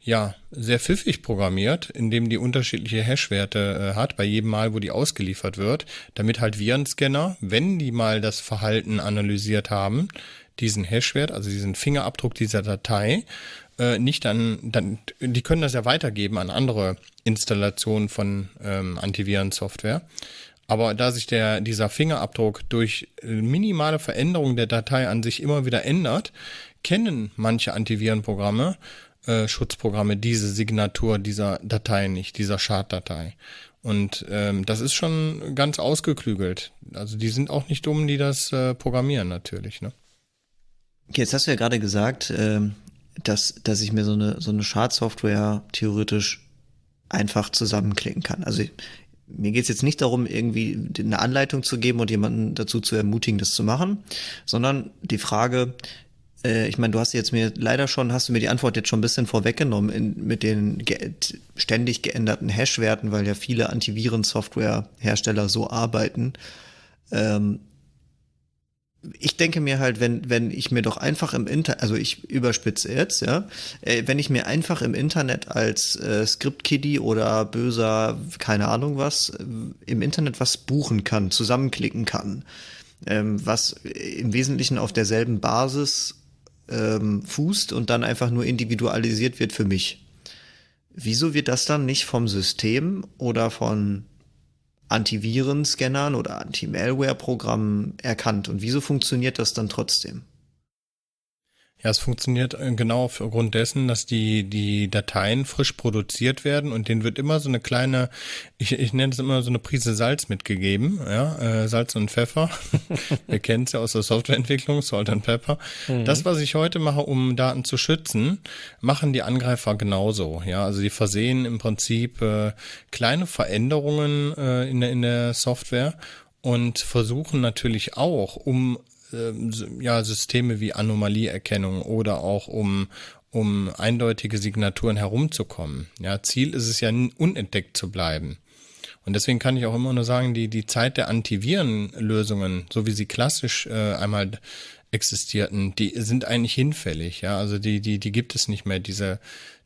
ja, sehr pfiffig programmiert, indem die unterschiedliche Hashwerte äh, hat, bei jedem Mal, wo die ausgeliefert wird, damit halt Virenscanner, wenn die mal das Verhalten analysiert haben, diesen Hashwert, also diesen Fingerabdruck dieser Datei, äh, nicht an, dann, die können das ja weitergeben an andere Installationen von ähm, Antivirensoftware. Aber da sich der, dieser Fingerabdruck durch äh, minimale Veränderungen der Datei an sich immer wieder ändert, kennen manche Antivirenprogramme, äh, Schutzprogramme diese Signatur dieser Datei nicht, dieser Schaddatei. Und ähm, das ist schon ganz ausgeklügelt. Also die sind auch nicht dumm, die das äh, programmieren natürlich. Ne? Jetzt hast du ja gerade gesagt, ähm, dass, dass ich mir so eine, so eine Schadsoftware theoretisch einfach zusammenklicken kann. Also mir geht's jetzt nicht darum, irgendwie eine Anleitung zu geben und jemanden dazu zu ermutigen, das zu machen, sondern die Frage, äh, ich meine, du hast jetzt mir leider schon, hast du mir die Antwort jetzt schon ein bisschen vorweggenommen in, mit den ge ständig geänderten Hash-Werten, weil ja viele Antiviren-Software-Hersteller so arbeiten. Ähm, ich denke mir halt, wenn, wenn ich mir doch einfach im Internet, also ich überspitze jetzt, ja, äh, wenn ich mir einfach im Internet als äh, Script-Kiddie oder böser, keine Ahnung was, äh, im Internet was buchen kann, zusammenklicken kann, ähm, was im Wesentlichen auf derselben Basis ähm, fußt und dann einfach nur individualisiert wird für mich. Wieso wird das dann nicht vom System oder von Antivirenscannern oder Anti-Malware-Programmen erkannt. Und wieso funktioniert das dann trotzdem? Ja, es funktioniert äh, genau aufgrund dessen, dass die, die Dateien frisch produziert werden und denen wird immer so eine kleine, ich, ich nenne es immer so eine Prise Salz mitgegeben, ja, äh, Salz und Pfeffer. Wir kennen es ja aus der Softwareentwicklung, Salt and Pepper. Mhm. Das, was ich heute mache, um Daten zu schützen, machen die Angreifer genauso, ja. Also die versehen im Prinzip äh, kleine Veränderungen äh, in, der, in der Software und versuchen natürlich auch, um ja, Systeme wie Anomalieerkennung oder auch um, um eindeutige Signaturen herumzukommen. Ja, Ziel ist es ja, unentdeckt zu bleiben. Und deswegen kann ich auch immer nur sagen, die, die Zeit der Antivirenlösungen, so wie sie klassisch äh, einmal existierten, die sind eigentlich hinfällig. Ja, also die, die, die gibt es nicht mehr. Diese,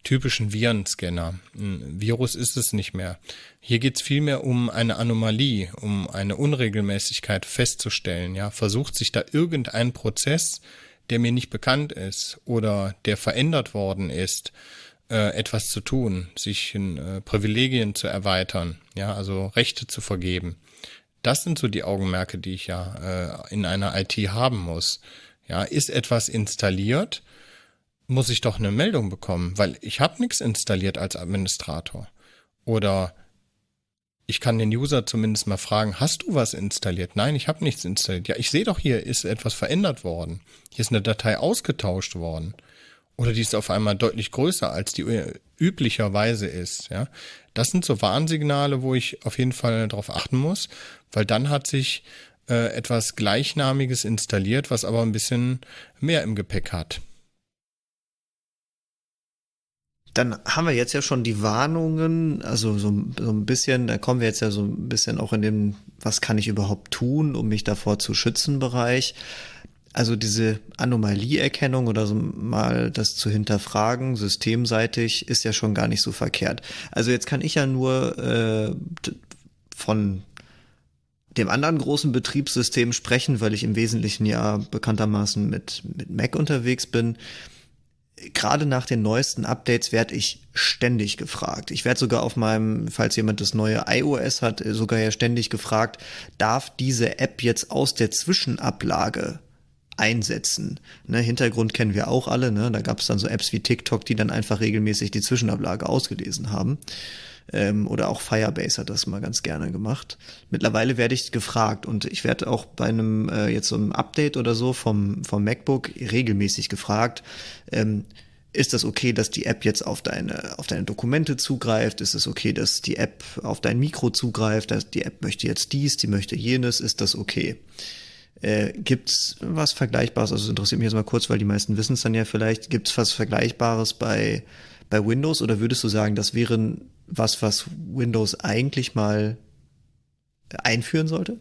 typischen Virenscanner. Ein Virus ist es nicht mehr. Hier geht es vielmehr um eine Anomalie, um eine Unregelmäßigkeit festzustellen. Ja, versucht sich da irgendein Prozess, der mir nicht bekannt ist oder der verändert worden ist, äh, etwas zu tun, sich in äh, Privilegien zu erweitern, ja, also Rechte zu vergeben. Das sind so die Augenmerke, die ich ja äh, in einer IT haben muss. Ja, ist etwas installiert, muss ich doch eine Meldung bekommen, weil ich habe nichts installiert als Administrator. Oder ich kann den User zumindest mal fragen, hast du was installiert? Nein, ich habe nichts installiert. Ja, ich sehe doch hier ist etwas verändert worden. Hier ist eine Datei ausgetauscht worden. Oder die ist auf einmal deutlich größer, als die üblicherweise ist. Ja, das sind so Warnsignale, wo ich auf jeden Fall darauf achten muss, weil dann hat sich äh, etwas Gleichnamiges installiert, was aber ein bisschen mehr im Gepäck hat. Dann haben wir jetzt ja schon die Warnungen, also so, so ein bisschen, da kommen wir jetzt ja so ein bisschen auch in den, was kann ich überhaupt tun, um mich davor zu schützen Bereich. Also diese Anomalieerkennung oder so mal das zu hinterfragen, systemseitig, ist ja schon gar nicht so verkehrt. Also jetzt kann ich ja nur äh, von dem anderen großen Betriebssystem sprechen, weil ich im Wesentlichen ja bekanntermaßen mit, mit Mac unterwegs bin gerade nach den neuesten Updates werde ich ständig gefragt. Ich werde sogar auf meinem, falls jemand das neue iOS hat, sogar ja ständig gefragt, darf diese App jetzt aus der Zwischenablage einsetzen. Ne, Hintergrund kennen wir auch alle, ne? Da gab es dann so Apps wie TikTok, die dann einfach regelmäßig die Zwischenablage ausgelesen haben. Ähm, oder auch Firebase hat das mal ganz gerne gemacht. Mittlerweile werde ich gefragt und ich werde auch bei einem äh, jetzt so einem Update oder so vom, vom MacBook regelmäßig gefragt, ähm, ist das okay, dass die App jetzt auf deine, auf deine Dokumente zugreift? Ist es okay, dass die App auf dein Mikro zugreift? Die App möchte jetzt dies, die möchte jenes. Ist das okay? Äh, gibt's was Vergleichbares? Also interessiert mich jetzt mal kurz, weil die meisten wissen es dann ja vielleicht. Gibt's was Vergleichbares bei, bei Windows oder würdest du sagen, das wäre was, was Windows eigentlich mal einführen sollte?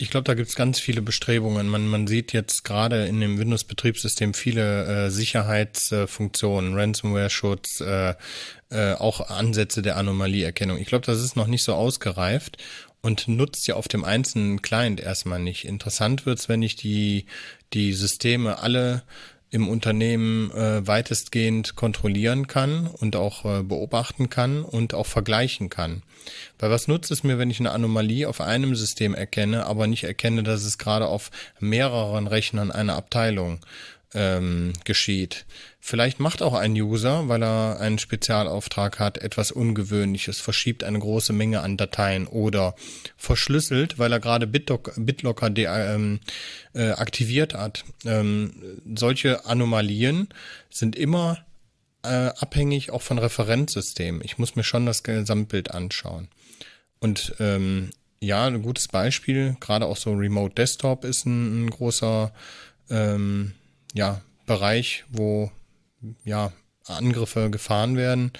Ich glaube, da gibt's ganz viele Bestrebungen. Man, man sieht jetzt gerade in dem Windows-Betriebssystem viele äh, Sicherheitsfunktionen, äh, Ransomware-Schutz, äh, äh, auch Ansätze der Anomalieerkennung. Ich glaube, das ist noch nicht so ausgereift und nutzt ja auf dem einzelnen Client erstmal nicht. Interessant wird's, wenn ich die, die Systeme alle im Unternehmen äh, weitestgehend kontrollieren kann und auch äh, beobachten kann und auch vergleichen kann. Weil was nutzt es mir, wenn ich eine Anomalie auf einem System erkenne, aber nicht erkenne, dass es gerade auf mehreren Rechnern einer Abteilung ähm, geschieht. Vielleicht macht auch ein User, weil er einen Spezialauftrag hat, etwas Ungewöhnliches, verschiebt eine große Menge an Dateien oder verschlüsselt, weil er gerade BitLocker ähm, äh, aktiviert hat. Ähm, solche Anomalien sind immer äh, abhängig auch von Referenzsystemen. Ich muss mir schon das Gesamtbild anschauen. Und ähm, ja, ein gutes Beispiel, gerade auch so Remote Desktop ist ein, ein großer ähm, ja, Bereich, wo ja, Angriffe gefahren werden.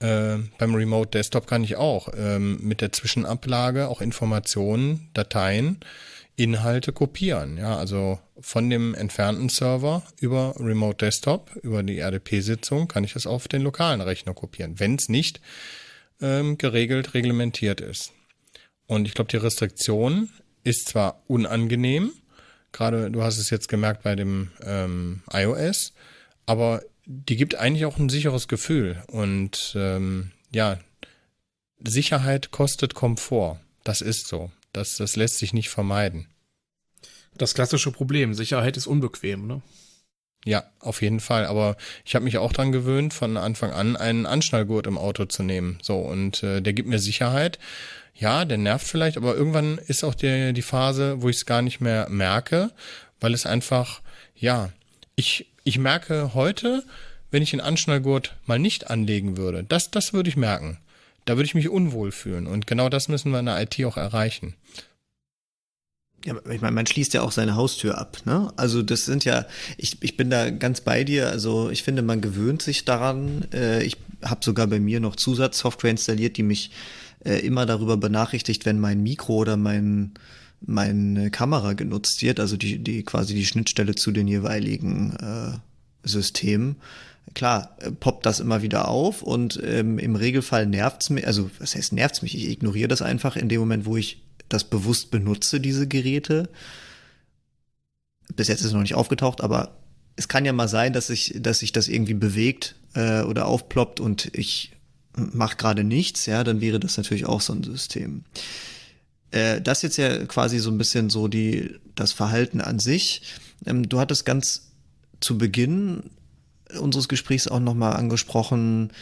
Äh, beim Remote Desktop kann ich auch ähm, mit der Zwischenablage auch Informationen, Dateien, Inhalte kopieren. Ja, also von dem entfernten Server über Remote Desktop, über die RDP-Sitzung, kann ich das auf den lokalen Rechner kopieren, wenn es nicht ähm, geregelt, reglementiert ist. Und ich glaube, die Restriktion ist zwar unangenehm, gerade du hast es jetzt gemerkt bei dem ähm, iOS, aber die gibt eigentlich auch ein sicheres Gefühl. Und ähm, ja, Sicherheit kostet Komfort. Das ist so. Das, das lässt sich nicht vermeiden. Das klassische Problem, Sicherheit ist unbequem, ne? Ja, auf jeden Fall. Aber ich habe mich auch dran gewöhnt, von Anfang an einen Anschnallgurt im Auto zu nehmen. So, und äh, der gibt mir Sicherheit. Ja, der nervt vielleicht, aber irgendwann ist auch der, die Phase, wo ich es gar nicht mehr merke, weil es einfach, ja, ich, ich merke heute, wenn ich den Anschnallgurt mal nicht anlegen würde. Das, das würde ich merken. Da würde ich mich unwohl fühlen. Und genau das müssen wir in der IT auch erreichen. Ja, ich meine, man schließt ja auch seine Haustür ab, ne? Also das sind ja, ich, ich bin da ganz bei dir. Also ich finde, man gewöhnt sich daran. Äh, ich habe sogar bei mir noch Zusatzsoftware installiert, die mich äh, immer darüber benachrichtigt, wenn mein Mikro oder mein meine Kamera genutzt wird, also die, die quasi die Schnittstelle zu den jeweiligen äh, Systemen klar, äh, poppt das immer wieder auf und ähm, im Regelfall nervt's mich, also was heißt nervt's mich? Ich ignoriere das einfach in dem Moment, wo ich das bewusst benutze, diese Geräte. Bis jetzt ist es noch nicht aufgetaucht, aber es kann ja mal sein, dass sich, dass sich das irgendwie bewegt äh, oder aufploppt und ich mache gerade nichts, ja, dann wäre das natürlich auch so ein System. Äh, das jetzt ja quasi so ein bisschen so die das Verhalten an sich. Ähm, du hattest ganz zu Beginn unseres Gesprächs auch nochmal angesprochen,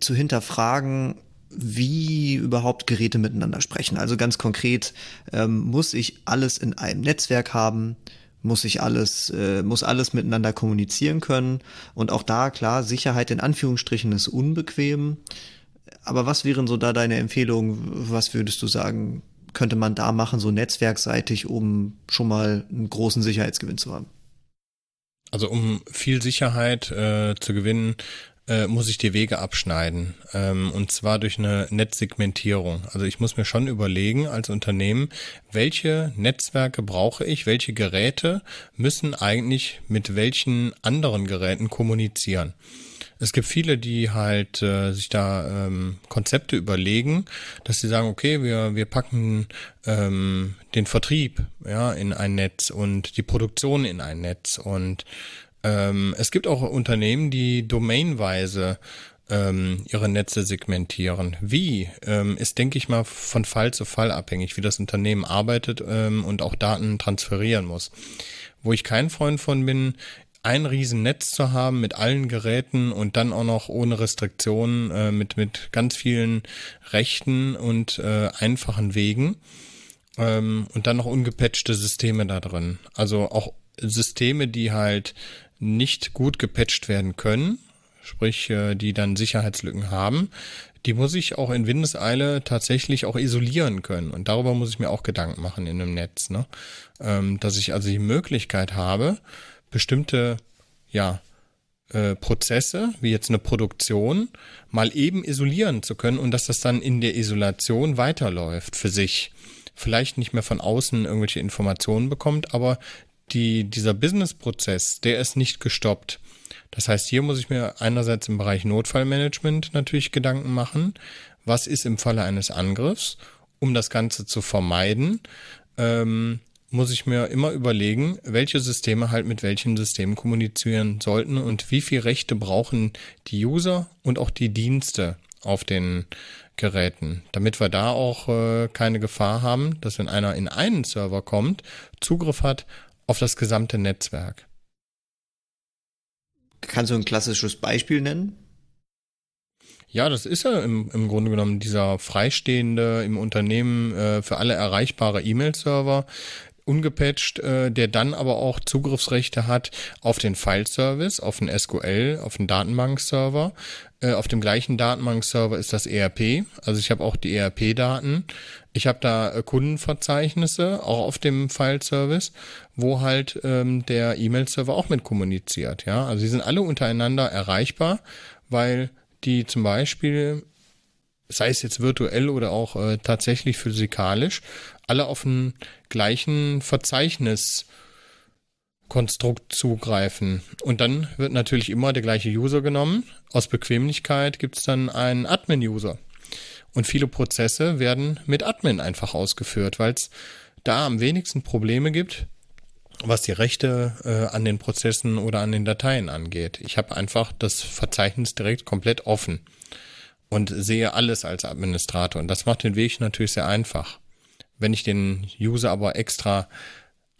zu hinterfragen, wie überhaupt Geräte miteinander sprechen. Also ganz konkret, ähm, muss ich alles in einem Netzwerk haben? Muss ich alles, äh, muss alles miteinander kommunizieren können? Und auch da, klar, Sicherheit in Anführungsstrichen ist unbequem. Aber was wären so da deine Empfehlungen? Was würdest du sagen, könnte man da machen, so netzwerkseitig, um schon mal einen großen Sicherheitsgewinn zu haben? Also um viel Sicherheit äh, zu gewinnen, äh, muss ich die Wege abschneiden. Ähm, und zwar durch eine Netzsegmentierung. Also ich muss mir schon überlegen als Unternehmen, welche Netzwerke brauche ich, welche Geräte müssen eigentlich mit welchen anderen Geräten kommunizieren. Es gibt viele, die halt äh, sich da ähm, Konzepte überlegen, dass sie sagen, okay, wir, wir packen ähm, den Vertrieb ja, in ein Netz und die Produktion in ein Netz und ähm, es gibt auch Unternehmen, die domainweise ähm, ihre Netze segmentieren. Wie ähm, ist, denke ich mal, von Fall zu Fall abhängig, wie das Unternehmen arbeitet ähm, und auch Daten transferieren muss. Wo ich kein Freund von bin, ein Riesennetz zu haben mit allen Geräten und dann auch noch ohne Restriktionen, äh, mit, mit ganz vielen Rechten und äh, einfachen Wegen. Ähm, und dann noch ungepatchte Systeme da drin. Also auch Systeme, die halt nicht gut gepatcht werden können, sprich, äh, die dann Sicherheitslücken haben, die muss ich auch in Windeseile tatsächlich auch isolieren können. Und darüber muss ich mir auch Gedanken machen in einem Netz, ne? Ähm, dass ich also die Möglichkeit habe, bestimmte, ja, äh, Prozesse, wie jetzt eine Produktion, mal eben isolieren zu können und dass das dann in der Isolation weiterläuft für sich. Vielleicht nicht mehr von außen irgendwelche Informationen bekommt, aber die, dieser Business-Prozess, der ist nicht gestoppt. Das heißt, hier muss ich mir einerseits im Bereich Notfallmanagement natürlich Gedanken machen. Was ist im Falle eines Angriffs? Um das Ganze zu vermeiden, ähm, muss ich mir immer überlegen, welche Systeme halt mit welchen Systemen kommunizieren sollten und wie viel Rechte brauchen die User und auch die Dienste auf den Geräten, damit wir da auch äh, keine Gefahr haben, dass wenn einer in einen Server kommt, Zugriff hat auf das gesamte Netzwerk. Kannst du ein klassisches Beispiel nennen? Ja, das ist ja im, im Grunde genommen dieser freistehende im Unternehmen äh, für alle erreichbare E-Mail-Server, ungepatcht, äh, der dann aber auch Zugriffsrechte hat auf den File-Service, auf den SQL, auf den Datenbank-Server. Äh, auf dem gleichen Datenbank-Server ist das ERP. Also ich habe auch die ERP-Daten. Ich habe da äh, Kundenverzeichnisse, auch auf dem File-Service, wo halt ähm, der E-Mail-Server auch mit kommuniziert. Ja, also sie sind alle untereinander erreichbar, weil die zum Beispiel sei es jetzt virtuell oder auch äh, tatsächlich physikalisch, alle auf den gleichen Verzeichniskonstrukt zugreifen. Und dann wird natürlich immer der gleiche User genommen. Aus Bequemlichkeit gibt es dann einen Admin-User. Und viele Prozesse werden mit Admin einfach ausgeführt, weil es da am wenigsten Probleme gibt, was die Rechte äh, an den Prozessen oder an den Dateien angeht. Ich habe einfach das Verzeichnis direkt komplett offen und sehe alles als Administrator. Und das macht den Weg natürlich sehr einfach. Wenn ich den User aber extra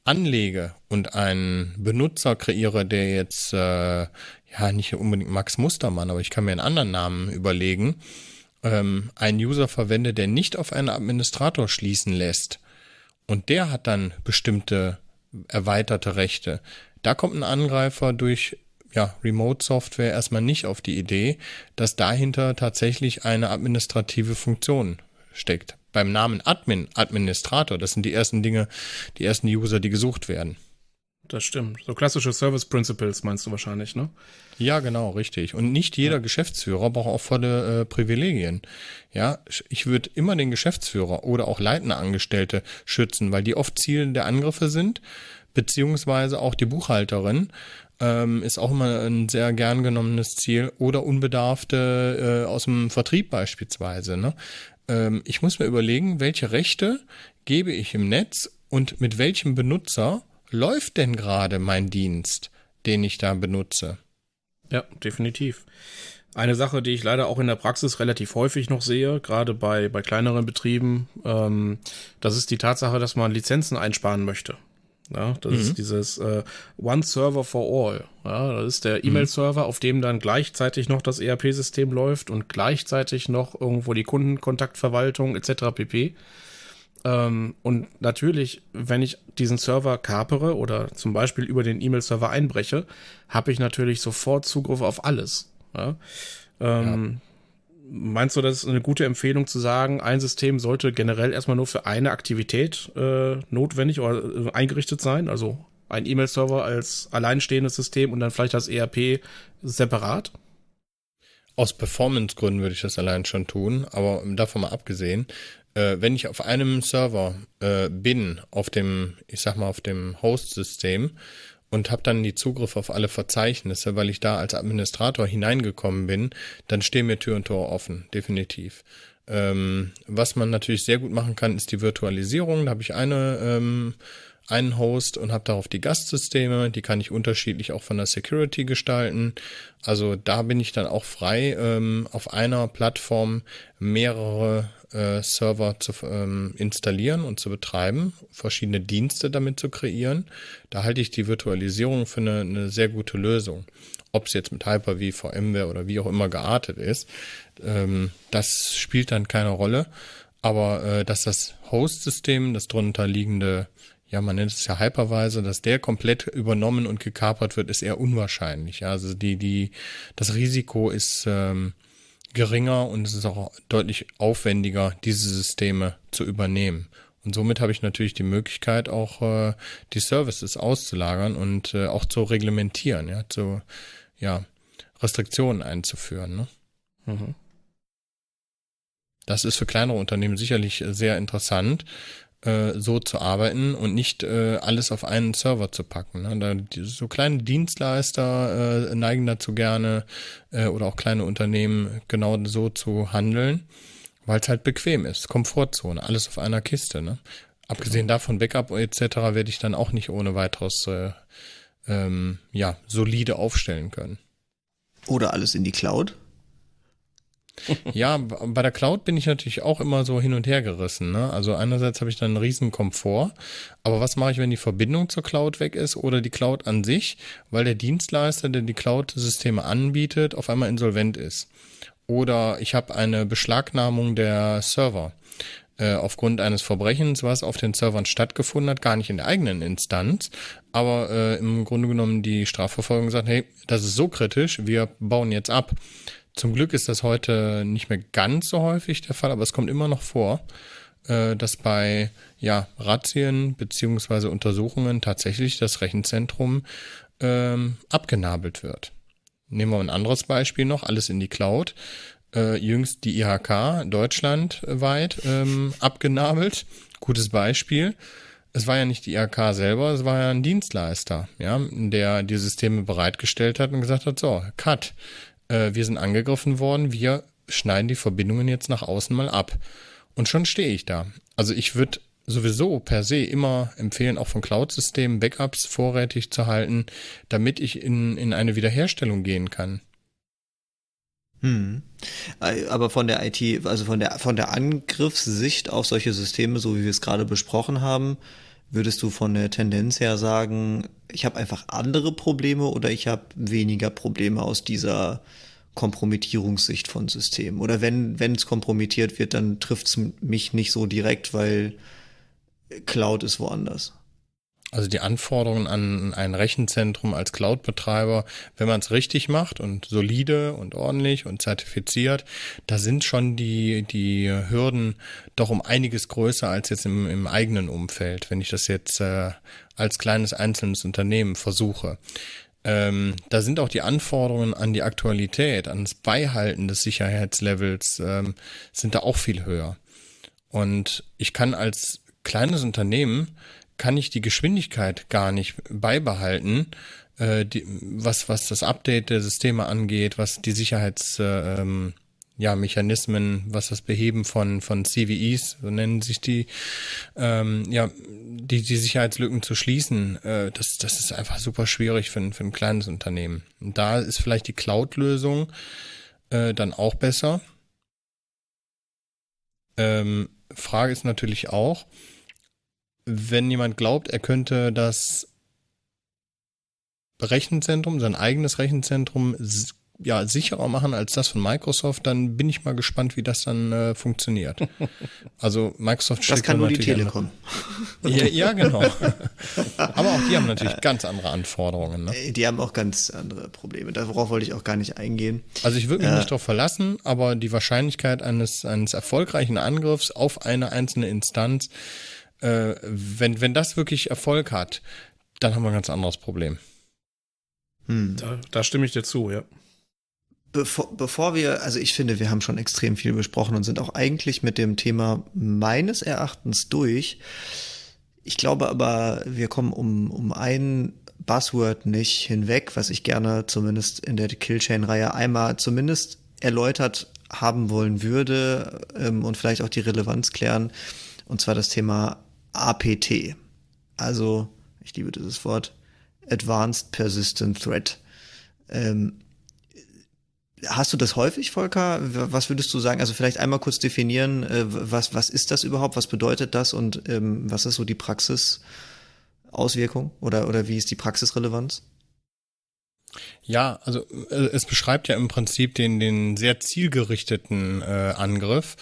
anlege und einen Benutzer kreiere, der jetzt äh, ja nicht unbedingt Max Mustermann, aber ich kann mir einen anderen Namen überlegen, ähm, einen User verwende, der nicht auf einen Administrator schließen lässt und der hat dann bestimmte erweiterte Rechte. Da kommt ein Angreifer durch ja, Remote-Software erstmal nicht auf die Idee, dass dahinter tatsächlich eine administrative Funktion steckt. Beim Namen Admin, Administrator, das sind die ersten Dinge, die ersten User, die gesucht werden. Das stimmt. So klassische Service Principles meinst du wahrscheinlich, ne? Ja, genau, richtig. Und nicht jeder ja. Geschäftsführer braucht auch volle äh, Privilegien. Ja, ich würde immer den Geschäftsführer oder auch leitende Angestellte schützen, weil die oft Ziel der Angriffe sind, beziehungsweise auch die Buchhalterin ähm, ist auch immer ein sehr gern genommenes Ziel oder Unbedarfte äh, aus dem Vertrieb beispielsweise. Ne? Ähm, ich muss mir überlegen, welche Rechte gebe ich im Netz und mit welchem Benutzer läuft denn gerade mein Dienst, den ich da benutze. Ja, definitiv. Eine Sache, die ich leider auch in der Praxis relativ häufig noch sehe, gerade bei, bei kleineren Betrieben, ähm, das ist die Tatsache, dass man Lizenzen einsparen möchte. Ja, das mhm. ist dieses äh, One Server for All. Ja, das ist der mhm. E-Mail-Server, auf dem dann gleichzeitig noch das ERP-System läuft und gleichzeitig noch irgendwo die Kundenkontaktverwaltung etc. pp. Ähm, und natürlich, wenn ich diesen Server kapere oder zum Beispiel über den E-Mail-Server einbreche, habe ich natürlich sofort Zugriff auf alles. Ja? Ähm, ja. Meinst du, das ist eine gute Empfehlung zu sagen, ein System sollte generell erstmal nur für eine Aktivität äh, notwendig oder äh, eingerichtet sein? Also ein E-Mail-Server als alleinstehendes System und dann vielleicht das ERP separat? Aus Performance-Gründen würde ich das allein schon tun, aber davon mal abgesehen, äh, wenn ich auf einem Server äh, bin, auf dem, ich sag mal, auf dem Host-System und habe dann die Zugriff auf alle Verzeichnisse, weil ich da als Administrator hineingekommen bin, dann stehen mir Tür und Tor offen, definitiv. Ähm, was man natürlich sehr gut machen kann, ist die Virtualisierung. Da habe ich eine ähm, einen Host und habe darauf die Gastsysteme, die kann ich unterschiedlich auch von der Security gestalten. Also da bin ich dann auch frei, ähm, auf einer Plattform mehrere äh, Server zu ähm, installieren und zu betreiben, verschiedene Dienste damit zu kreieren. Da halte ich die Virtualisierung für eine, eine sehr gute Lösung. Ob es jetzt mit Hyper-V, VMware oder wie auch immer geartet ist, ähm, das spielt dann keine Rolle. Aber äh, dass das Host-System, das drunter liegende ja, man nennt es ja Hypervisor, dass der komplett übernommen und gekapert wird, ist eher unwahrscheinlich. Ja, also die, die, das Risiko ist ähm, geringer und es ist auch deutlich aufwendiger, diese Systeme zu übernehmen. Und somit habe ich natürlich die Möglichkeit, auch äh, die Services auszulagern und äh, auch zu reglementieren, ja, zu ja, Restriktionen einzuführen. Ne? Mhm. Das ist für kleinere Unternehmen sicherlich sehr interessant, äh, so zu arbeiten und nicht äh, alles auf einen Server zu packen. Ne? Da, so kleine Dienstleister äh, neigen dazu gerne äh, oder auch kleine Unternehmen genau so zu handeln, weil es halt bequem ist. Komfortzone, alles auf einer Kiste. Ne? Abgesehen genau. davon, Backup etc. werde ich dann auch nicht ohne weiteres äh, ähm, ja, solide aufstellen können. Oder alles in die Cloud? ja, bei der Cloud bin ich natürlich auch immer so hin und her gerissen. Ne? Also einerseits habe ich dann einen riesen Komfort, aber was mache ich, wenn die Verbindung zur Cloud weg ist oder die Cloud an sich, weil der Dienstleister, der die Cloud-Systeme anbietet, auf einmal insolvent ist? Oder ich habe eine Beschlagnahmung der Server äh, aufgrund eines Verbrechens, was auf den Servern stattgefunden hat, gar nicht in der eigenen Instanz, aber äh, im Grunde genommen die Strafverfolgung sagt, hey, das ist so kritisch, wir bauen jetzt ab. Zum Glück ist das heute nicht mehr ganz so häufig der Fall, aber es kommt immer noch vor, äh, dass bei ja, Razzien beziehungsweise Untersuchungen tatsächlich das Rechenzentrum ähm, abgenabelt wird. Nehmen wir ein anderes Beispiel noch, alles in die Cloud. Äh, jüngst die IHK deutschlandweit ähm, abgenabelt. Gutes Beispiel. Es war ja nicht die IHK selber, es war ja ein Dienstleister, ja, der die Systeme bereitgestellt hat und gesagt hat, so, Cut, äh, wir sind angegriffen worden, wir schneiden die Verbindungen jetzt nach außen mal ab. Und schon stehe ich da. Also ich würde sowieso per se immer empfehlen, auch von Cloud-Systemen Backups vorrätig zu halten, damit ich in, in eine Wiederherstellung gehen kann. Hm. Aber von der IT, also von der, von der Angriffssicht auf solche Systeme, so wie wir es gerade besprochen haben, würdest du von der Tendenz her sagen, ich habe einfach andere Probleme oder ich habe weniger Probleme aus dieser Kompromittierungssicht von Systemen? Oder wenn es kompromittiert wird, dann trifft es mich nicht so direkt, weil Cloud ist woanders. Also die Anforderungen an ein Rechenzentrum als Cloud-Betreiber, wenn man es richtig macht und solide und ordentlich und zertifiziert, da sind schon die, die Hürden doch um einiges größer als jetzt im, im eigenen Umfeld, wenn ich das jetzt äh, als kleines einzelnes Unternehmen versuche. Ähm, da sind auch die Anforderungen an die Aktualität, an das Beihalten des Sicherheitslevels, ähm, sind da auch viel höher. Und ich kann als kleines Unternehmen kann ich die Geschwindigkeit gar nicht beibehalten, äh, die, was, was das Update der Systeme angeht, was die Sicherheits, äh, ähm, ja, was das Beheben von, von CVEs, so nennen sich die, ähm, ja, die, die Sicherheitslücken zu schließen, äh, das, das ist einfach super schwierig für, ein für ein kleines Unternehmen. Und da ist vielleicht die Cloud-Lösung äh, dann auch besser. Ähm, Frage ist natürlich auch, wenn jemand glaubt, er könnte das Rechenzentrum, sein eigenes Rechenzentrum ja sicherer machen als das von Microsoft, dann bin ich mal gespannt, wie das dann äh, funktioniert. Also Microsoft Das kann nur die Telekom. Ja, ja, genau. Aber auch die haben natürlich ganz andere Anforderungen. Ne? Äh, die haben auch ganz andere Probleme. Darauf wollte ich auch gar nicht eingehen. Also ich würde mich äh, nicht darauf verlassen, aber die Wahrscheinlichkeit eines, eines erfolgreichen Angriffs auf eine einzelne Instanz, äh, wenn, wenn das wirklich Erfolg hat, dann haben wir ein ganz anderes Problem. Hm. Da, da stimme ich dir zu, ja bevor, bevor wir, also ich finde, wir haben schon extrem viel besprochen und sind auch eigentlich mit dem Thema meines Erachtens durch. Ich glaube aber, wir kommen um, um ein Buzzword nicht hinweg, was ich gerne zumindest in der Killchain-Reihe einmal zumindest erläutert haben wollen würde ähm, und vielleicht auch die Relevanz klären, und zwar das Thema APT. Also, ich liebe dieses Wort, Advanced Persistent Threat. Ähm, Hast du das häufig, Volker? Was würdest du sagen? Also vielleicht einmal kurz definieren, äh, was, was ist das überhaupt? Was bedeutet das? Und ähm, was ist so die Praxisauswirkung oder, oder wie ist die Praxisrelevanz? Ja, also äh, es beschreibt ja im Prinzip den, den sehr zielgerichteten äh, Angriff.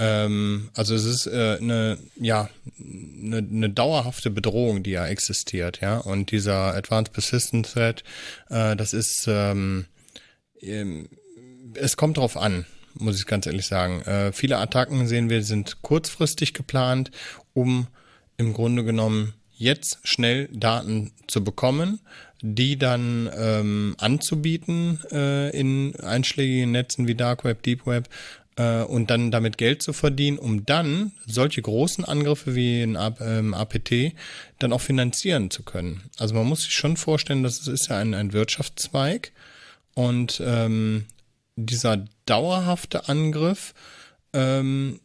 Ähm, also es ist äh, eine, ja, eine, eine dauerhafte Bedrohung, die ja existiert, ja. Und dieser Advanced Persistent Threat, äh, das ist ähm, ähm es kommt drauf an, muss ich ganz ehrlich sagen. Äh, viele Attacken sehen wir sind kurzfristig geplant, um im Grunde genommen jetzt schnell Daten zu bekommen, die dann ähm, anzubieten äh, in einschlägigen Netzen wie Dark Web, Deep Web äh, und dann damit Geld zu verdienen, um dann solche großen Angriffe wie ein ähm, APT dann auch finanzieren zu können. Also man muss sich schon vorstellen, das ist ja ein, ein Wirtschaftszweig und ähm, dieser dauerhafte Angriff, ähm,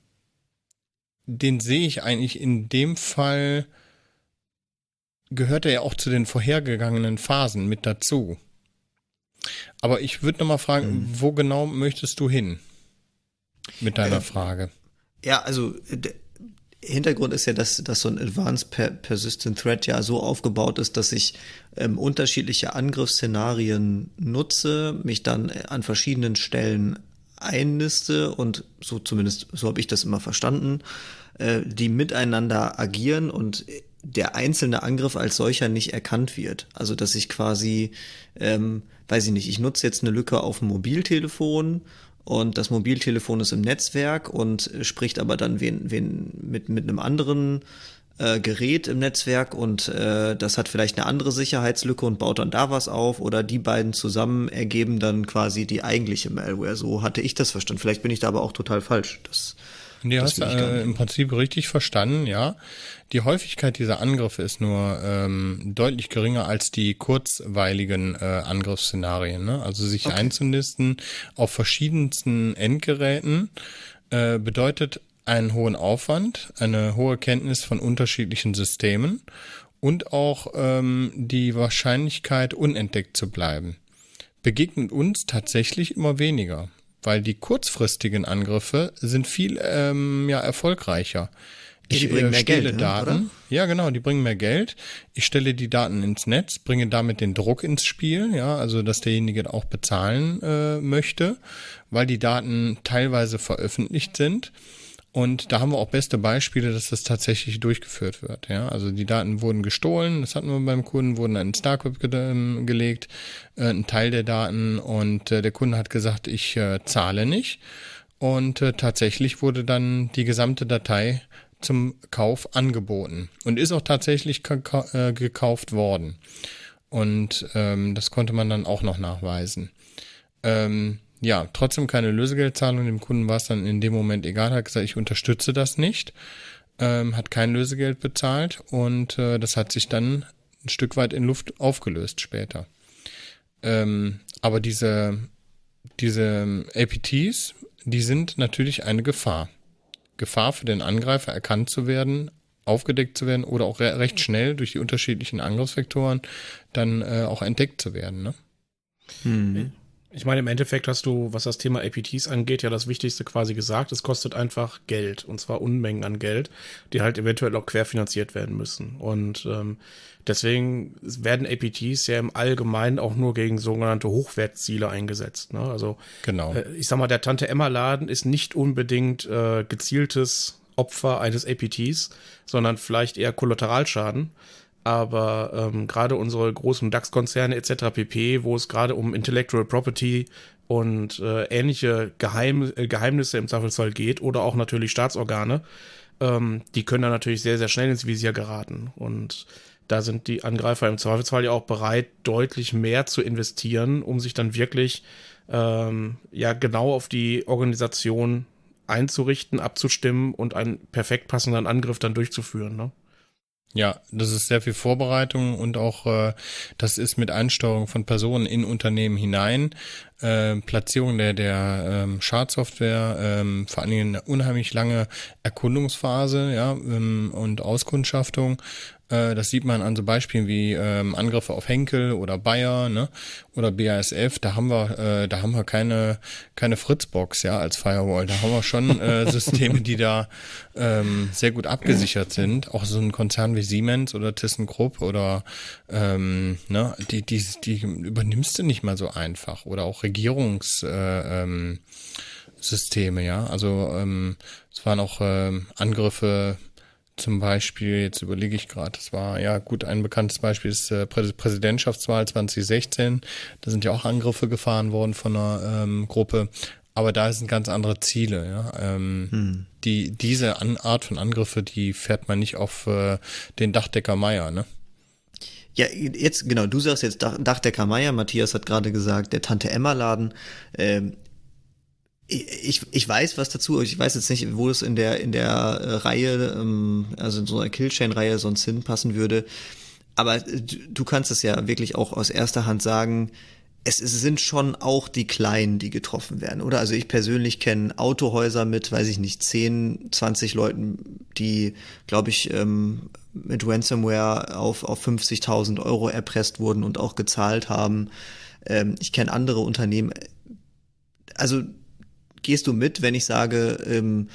den sehe ich eigentlich in dem Fall, gehört er ja auch zu den vorhergegangenen Phasen mit dazu. Aber ich würde nochmal fragen, hm. wo genau möchtest du hin mit deiner äh, Frage? Ja, also Hintergrund ist ja, dass, dass so ein Advanced Persistent Threat ja so aufgebaut ist, dass ich ähm, unterschiedliche Angriffsszenarien nutze, mich dann an verschiedenen Stellen einniste und so zumindest, so habe ich das immer verstanden, äh, die miteinander agieren und der einzelne Angriff als solcher nicht erkannt wird. Also dass ich quasi, ähm, weiß ich nicht, ich nutze jetzt eine Lücke auf dem Mobiltelefon und das Mobiltelefon ist im Netzwerk und spricht aber dann wen, wen mit, mit einem anderen äh, Gerät im Netzwerk und äh, das hat vielleicht eine andere Sicherheitslücke und baut dann da was auf oder die beiden zusammen ergeben dann quasi die eigentliche Malware. So hatte ich das verstanden. Vielleicht bin ich da aber auch total falsch. Das Nee, hast du äh, im Prinzip richtig verstanden, ja. Die Häufigkeit dieser Angriffe ist nur ähm, deutlich geringer als die kurzweiligen äh, Angriffsszenarien. Ne? Also sich okay. einzunisten auf verschiedensten Endgeräten äh, bedeutet einen hohen Aufwand, eine hohe Kenntnis von unterschiedlichen Systemen und auch ähm, die Wahrscheinlichkeit, unentdeckt zu bleiben. Begegnet uns tatsächlich immer weniger weil die kurzfristigen Angriffe sind viel ähm, ja, erfolgreicher. Ich die bringen äh, mehr Geld, ne, Daten. Oder? Ja, genau, die bringen mehr Geld. Ich stelle die Daten ins Netz, bringe damit den Druck ins Spiel, ja, also dass derjenige auch bezahlen äh, möchte, weil die Daten teilweise veröffentlicht sind. Und da haben wir auch beste Beispiele, dass das tatsächlich durchgeführt wird. Ja, also die Daten wurden gestohlen, das hatten wir beim Kunden, wurden ins Dark Web ge gelegt, äh, ein Teil der Daten und äh, der Kunde hat gesagt, ich äh, zahle nicht. Und äh, tatsächlich wurde dann die gesamte Datei zum Kauf angeboten und ist auch tatsächlich äh, gekauft worden. Und ähm, das konnte man dann auch noch nachweisen. Ähm, ja, trotzdem keine Lösegeldzahlung. Dem Kunden war es dann in dem Moment egal, hat gesagt, ich unterstütze das nicht, ähm, hat kein Lösegeld bezahlt und äh, das hat sich dann ein Stück weit in Luft aufgelöst später. Ähm, aber diese, diese APTs, die sind natürlich eine Gefahr. Gefahr für den Angreifer erkannt zu werden, aufgedeckt zu werden oder auch re recht schnell durch die unterschiedlichen Angriffsvektoren dann äh, auch entdeckt zu werden. Ne? Hm. Ich meine, im Endeffekt hast du, was das Thema APTs angeht, ja das Wichtigste quasi gesagt. Es kostet einfach Geld und zwar Unmengen an Geld, die halt eventuell auch querfinanziert werden müssen. Und ähm, deswegen werden APTs ja im Allgemeinen auch nur gegen sogenannte Hochwertziele eingesetzt. Ne? Also genau. Äh, ich sag mal, der Tante Emma Laden ist nicht unbedingt äh, gezieltes Opfer eines APTs, sondern vielleicht eher Kollateralschaden aber ähm, gerade unsere großen DAX-Konzerne etc. pp., wo es gerade um Intellectual Property und äh, ähnliche Geheim äh, Geheimnisse im Zweifelsfall geht oder auch natürlich Staatsorgane, ähm, die können da natürlich sehr, sehr schnell ins Visier geraten. Und da sind die Angreifer im Zweifelsfall ja auch bereit, deutlich mehr zu investieren, um sich dann wirklich ähm, ja genau auf die Organisation einzurichten, abzustimmen und einen perfekt passenden Angriff dann durchzuführen. Ne? Ja, das ist sehr viel Vorbereitung und auch äh, das ist mit Einsteuerung von Personen in Unternehmen hinein, äh, Platzierung der der ähm, Schadsoftware, ähm, vor allen Dingen eine unheimlich lange Erkundungsphase, ja ähm, und Auskundschaftung das sieht man an so Beispielen wie ähm, Angriffe auf Henkel oder Bayer ne? oder BASF. Da haben wir, äh, da haben wir keine keine Fritzbox ja als Firewall. Da haben wir schon äh, Systeme, die da ähm, sehr gut abgesichert sind. Auch so ein Konzern wie Siemens oder ThyssenKrupp oder ähm, ne, die die die übernimmst du nicht mal so einfach. Oder auch Regierungs äh, ähm, Systeme, ja. Also ähm, es waren auch ähm, Angriffe zum Beispiel, jetzt überlege ich gerade, das war ja gut, ein bekanntes Beispiel ist äh, Prä Präsidentschaftswahl 2016. Da sind ja auch Angriffe gefahren worden von einer ähm, Gruppe. Aber da sind ganz andere Ziele. Ja? Ähm, hm. die, diese An Art von Angriffe, die fährt man nicht auf äh, den Dachdecker Meier, ne? Ja, jetzt, genau, du sagst jetzt Dach, Dachdecker Meier, Matthias hat gerade gesagt, der Tante Emma Laden. Ähm, ich, ich weiß was dazu, ich weiß jetzt nicht, wo es in der, in der äh, Reihe, ähm, also in so einer Killchain-Reihe sonst hinpassen würde. Aber du, du kannst es ja wirklich auch aus erster Hand sagen, es, sind schon auch die Kleinen, die getroffen werden, oder? Also ich persönlich kenne Autohäuser mit, weiß ich nicht, 10, 20 Leuten, die, glaube ich, ähm, mit Ransomware auf, auf 50.000 Euro erpresst wurden und auch gezahlt haben. Ähm, ich kenne andere Unternehmen. Also gehst du mit, wenn ich sage, ähm,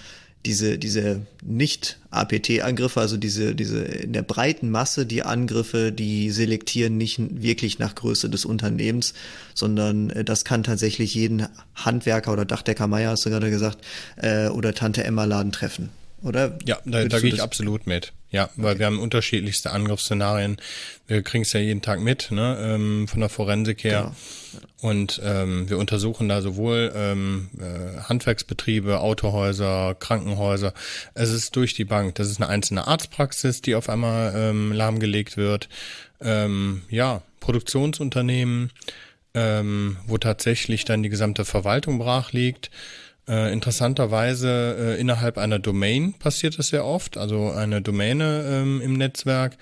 diese, diese Nicht-APT-Angriffe, also diese, diese in der breiten Masse die Angriffe, die selektieren nicht wirklich nach Größe des Unternehmens, sondern äh, das kann tatsächlich jeden Handwerker oder Dachdecker Meier, hast du gerade gesagt, äh, oder Tante Emma Laden treffen oder? Ja, da, da gehe ich absolut mit. Ja, weil wir haben unterschiedlichste Angriffsszenarien. Wir kriegen es ja jeden Tag mit, ne, ähm, von der Forensik her. Genau. Und ähm, wir untersuchen da sowohl ähm, äh, Handwerksbetriebe, Autohäuser, Krankenhäuser. Es ist durch die Bank. Das ist eine einzelne Arztpraxis, die auf einmal ähm, lahmgelegt wird. Ähm, ja, Produktionsunternehmen, ähm, wo tatsächlich dann die gesamte Verwaltung brach liegt. Äh, interessanterweise äh, innerhalb einer Domain passiert das sehr oft, also eine Domäne ähm, im Netzwerk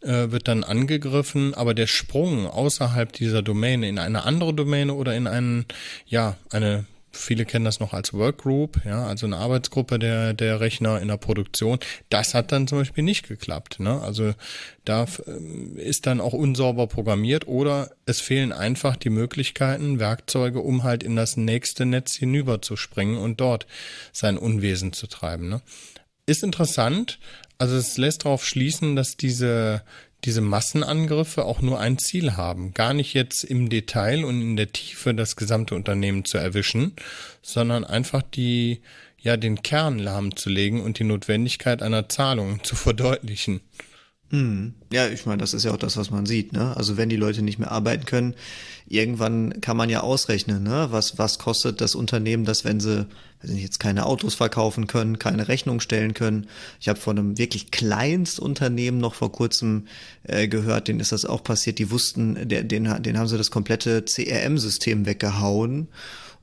äh, wird dann angegriffen, aber der Sprung außerhalb dieser Domäne in eine andere Domäne oder in einen, ja, eine viele kennen das noch als Workgroup, ja, also eine Arbeitsgruppe der, der Rechner in der Produktion. Das hat dann zum Beispiel nicht geklappt. Ne? Also da ähm, ist dann auch unsauber programmiert oder es fehlen einfach die Möglichkeiten, Werkzeuge, um halt in das nächste Netz hinüber zu springen und dort sein Unwesen zu treiben. Ne? Ist interessant. Also es lässt darauf schließen, dass diese diese Massenangriffe auch nur ein Ziel haben. Gar nicht jetzt im Detail und in der Tiefe das gesamte Unternehmen zu erwischen, sondern einfach die, ja, den Kern lahmzulegen und die Notwendigkeit einer Zahlung zu verdeutlichen. Hm. Ja, ich meine, das ist ja auch das, was man sieht. Ne? Also wenn die Leute nicht mehr arbeiten können, irgendwann kann man ja ausrechnen, ne? was, was kostet das Unternehmen, das, wenn sie weiß nicht, jetzt keine Autos verkaufen können, keine Rechnung stellen können. Ich habe von einem wirklich Kleinstunternehmen noch vor kurzem äh, gehört, denen ist das auch passiert. Die wussten, den, den haben sie das komplette CRM-System weggehauen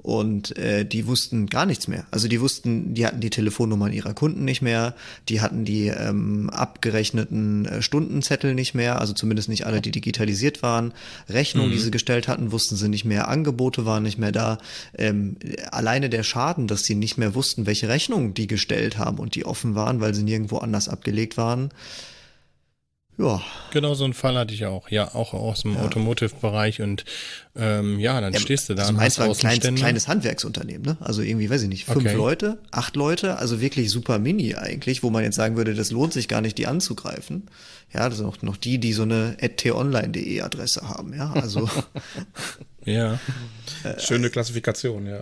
und äh, die wussten gar nichts mehr. Also die wussten, die hatten die Telefonnummern ihrer Kunden nicht mehr, die hatten die ähm, abgerechneten äh, Stundenzettel nicht mehr, also zumindest nicht alle, die digitalisiert waren. Rechnungen, mhm. die sie gestellt hatten, wussten sie nicht mehr, Angebote waren nicht mehr da. Ähm, alleine der Schaden, dass sie nicht mehr wussten, welche Rechnungen die gestellt haben und die offen waren, weil sie nirgendwo anders abgelegt waren ja. Genau so einen Fall hatte ich auch. Ja, auch aus dem ja. Automotive-Bereich und ähm, ja, dann ja, stehst du da. Also meins war ein kleines, kleines Handwerksunternehmen, ne? Also irgendwie, weiß ich nicht, fünf okay. Leute, acht Leute, also wirklich super mini eigentlich, wo man jetzt sagen würde, das lohnt sich gar nicht, die anzugreifen. Ja, das sind auch noch die, die so eine t-online.de Adresse haben, ja, also. ja. Schöne Klassifikation, ja.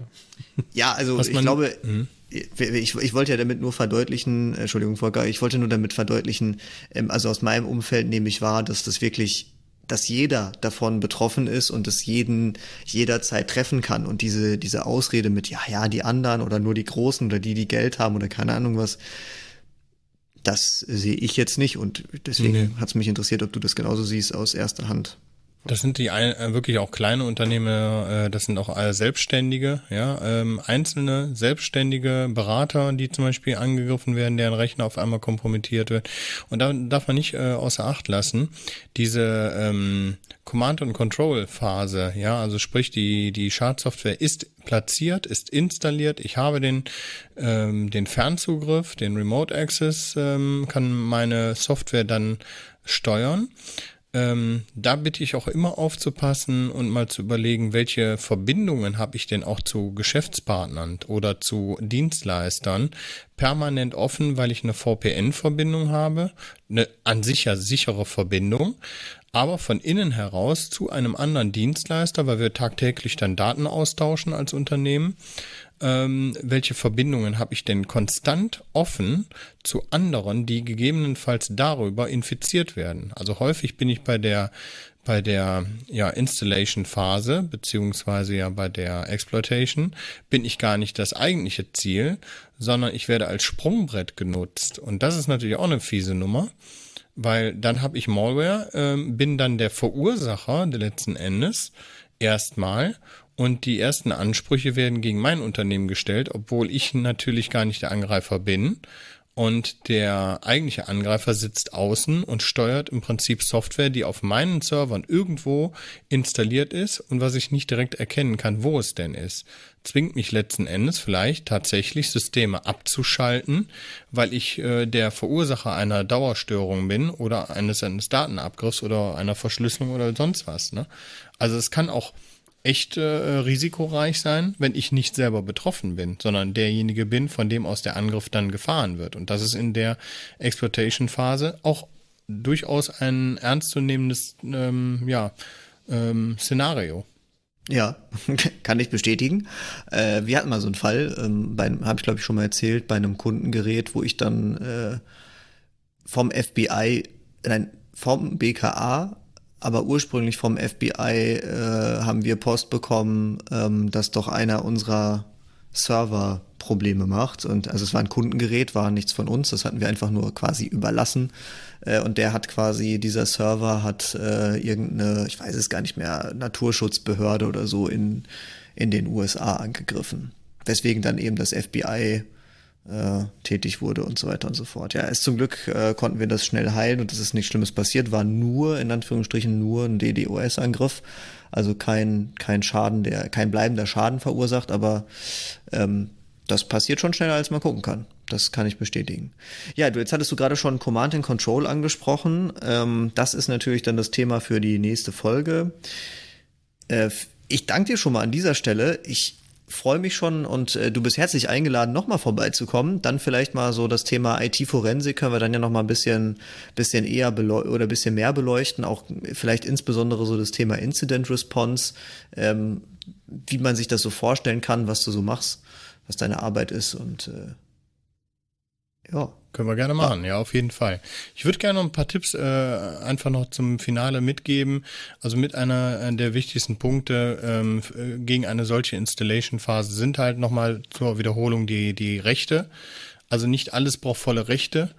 Ja, also Was ich glaube, mh? Ich, ich wollte ja damit nur verdeutlichen, Entschuldigung, Volker, ich wollte nur damit verdeutlichen, ähm, also aus meinem Umfeld nehme ich wahr, dass das wirklich dass jeder davon betroffen ist und es jeden jederzeit treffen kann. Und diese diese Ausrede mit ja ja die anderen oder nur die Großen oder die die Geld haben oder keine Ahnung was das sehe ich jetzt nicht. Und deswegen nee. hat es mich interessiert ob du das genauso siehst aus erster Hand das sind die äh, wirklich auch kleine Unternehmen, äh, das sind auch alle Selbstständige, ja, ähm, einzelne selbstständige Berater, die zum Beispiel angegriffen werden, deren Rechner auf einmal kompromittiert wird. Und da darf man nicht äh, außer Acht lassen, diese ähm, Command and Control Phase, ja, also sprich die die Schadsoftware ist platziert, ist installiert. Ich habe den ähm, den Fernzugriff, den Remote Access, ähm, kann meine Software dann steuern. Ähm, da bitte ich auch immer aufzupassen und mal zu überlegen, welche Verbindungen habe ich denn auch zu Geschäftspartnern oder zu Dienstleistern permanent offen, weil ich eine VPN-Verbindung habe, eine an sich ja sichere Verbindung, aber von innen heraus zu einem anderen Dienstleister, weil wir tagtäglich dann Daten austauschen als Unternehmen ähm, welche Verbindungen habe ich denn konstant offen zu anderen, die gegebenenfalls darüber infiziert werden. Also häufig bin ich bei der bei der ja, Installation Phase beziehungsweise ja bei der Exploitation bin ich gar nicht das eigentliche Ziel, sondern ich werde als Sprungbrett genutzt und das ist natürlich auch eine fiese Nummer, weil dann habe ich Malware, ähm, bin dann der Verursacher letzten Endes erstmal und die ersten Ansprüche werden gegen mein Unternehmen gestellt, obwohl ich natürlich gar nicht der Angreifer bin. Und der eigentliche Angreifer sitzt außen und steuert im Prinzip Software, die auf meinen Servern irgendwo installiert ist und was ich nicht direkt erkennen kann, wo es denn ist. Zwingt mich letzten Endes vielleicht tatsächlich Systeme abzuschalten, weil ich äh, der Verursacher einer Dauerstörung bin oder eines, eines Datenabgriffs oder einer Verschlüsselung oder sonst was. Ne? Also es kann auch echt äh, risikoreich sein, wenn ich nicht selber betroffen bin, sondern derjenige bin, von dem aus der Angriff dann gefahren wird. Und das ist in der Exploitation-Phase auch durchaus ein ernstzunehmendes ähm, ja, ähm, Szenario. Ja, kann ich bestätigen. Äh, wir hatten mal so einen Fall, ähm, habe ich glaube ich schon mal erzählt, bei einem Kundengerät, wo ich dann äh, vom FBI, nein, vom BKA aber ursprünglich vom FBI äh, haben wir Post bekommen, ähm, dass doch einer unserer Server Probleme macht. Und also es war ein Kundengerät, war nichts von uns, das hatten wir einfach nur quasi überlassen. Äh, und der hat quasi, dieser Server hat äh, irgendeine, ich weiß es gar nicht mehr, Naturschutzbehörde oder so in, in den USA angegriffen. Weswegen dann eben das FBI äh, tätig wurde und so weiter und so fort. Ja, es zum Glück äh, konnten wir das schnell heilen und es ist nichts Schlimmes passiert, war nur, in Anführungsstrichen, nur ein DDoS-Angriff. Also kein, kein Schaden, der, kein bleibender Schaden verursacht, aber ähm, das passiert schon schneller, als man gucken kann. Das kann ich bestätigen. Ja, du, jetzt hattest du gerade schon Command and Control angesprochen. Ähm, das ist natürlich dann das Thema für die nächste Folge. Äh, ich danke dir schon mal an dieser Stelle. Ich freue mich schon und äh, du bist herzlich eingeladen, nochmal vorbeizukommen. Dann vielleicht mal so das Thema IT-Forensik können wir dann ja nochmal ein bisschen, bisschen eher oder bisschen mehr beleuchten. Auch vielleicht insbesondere so das Thema Incident Response, ähm, wie man sich das so vorstellen kann, was du so machst, was deine Arbeit ist und äh, ja. Können wir gerne machen, ja, auf jeden Fall. Ich würde gerne noch ein paar Tipps äh, einfach noch zum Finale mitgeben. Also mit einer äh, der wichtigsten Punkte ähm, äh, gegen eine solche Installation-Phase sind halt nochmal zur Wiederholung die, die Rechte. Also nicht alles braucht volle Rechte.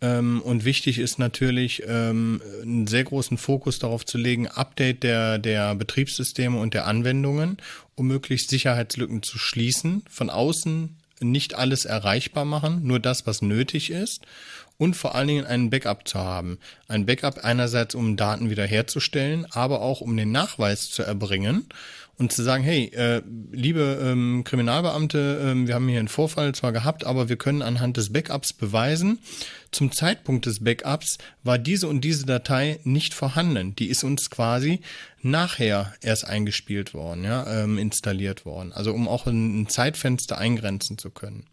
Ähm, und wichtig ist natürlich, ähm, einen sehr großen Fokus darauf zu legen, Update der, der Betriebssysteme und der Anwendungen, um möglichst Sicherheitslücken zu schließen, von außen nicht alles erreichbar machen, nur das, was nötig ist und vor allen Dingen einen Backup zu haben. Ein Backup einerseits, um Daten wiederherzustellen, aber auch um den Nachweis zu erbringen und zu sagen, hey, äh, liebe ähm, Kriminalbeamte, ähm, wir haben hier einen Vorfall zwar gehabt, aber wir können anhand des Backups beweisen, zum Zeitpunkt des Backups war diese und diese Datei nicht vorhanden. Die ist uns quasi nachher erst eingespielt worden, ja, ähm, installiert worden. Also um auch ein, ein Zeitfenster eingrenzen zu können.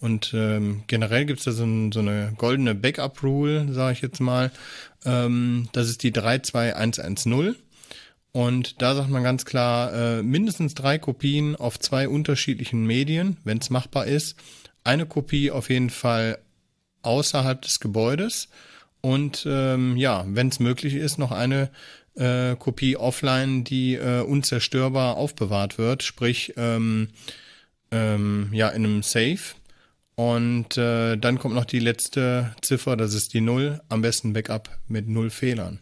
Und ähm, generell gibt es da so, ein, so, eine goldene Backup-Rule, sage ich jetzt mal. Ähm, das ist die 32110. Und da sagt man ganz klar, äh, mindestens drei Kopien auf zwei unterschiedlichen Medien, wenn es machbar ist. Eine Kopie auf jeden Fall außerhalb des Gebäudes und ähm, ja, wenn es möglich ist, noch eine äh, Kopie offline, die äh, unzerstörbar aufbewahrt wird, sprich ähm, ähm, ja in einem Safe. Und äh, dann kommt noch die letzte Ziffer, das ist die Null, am besten Backup mit null Fehlern.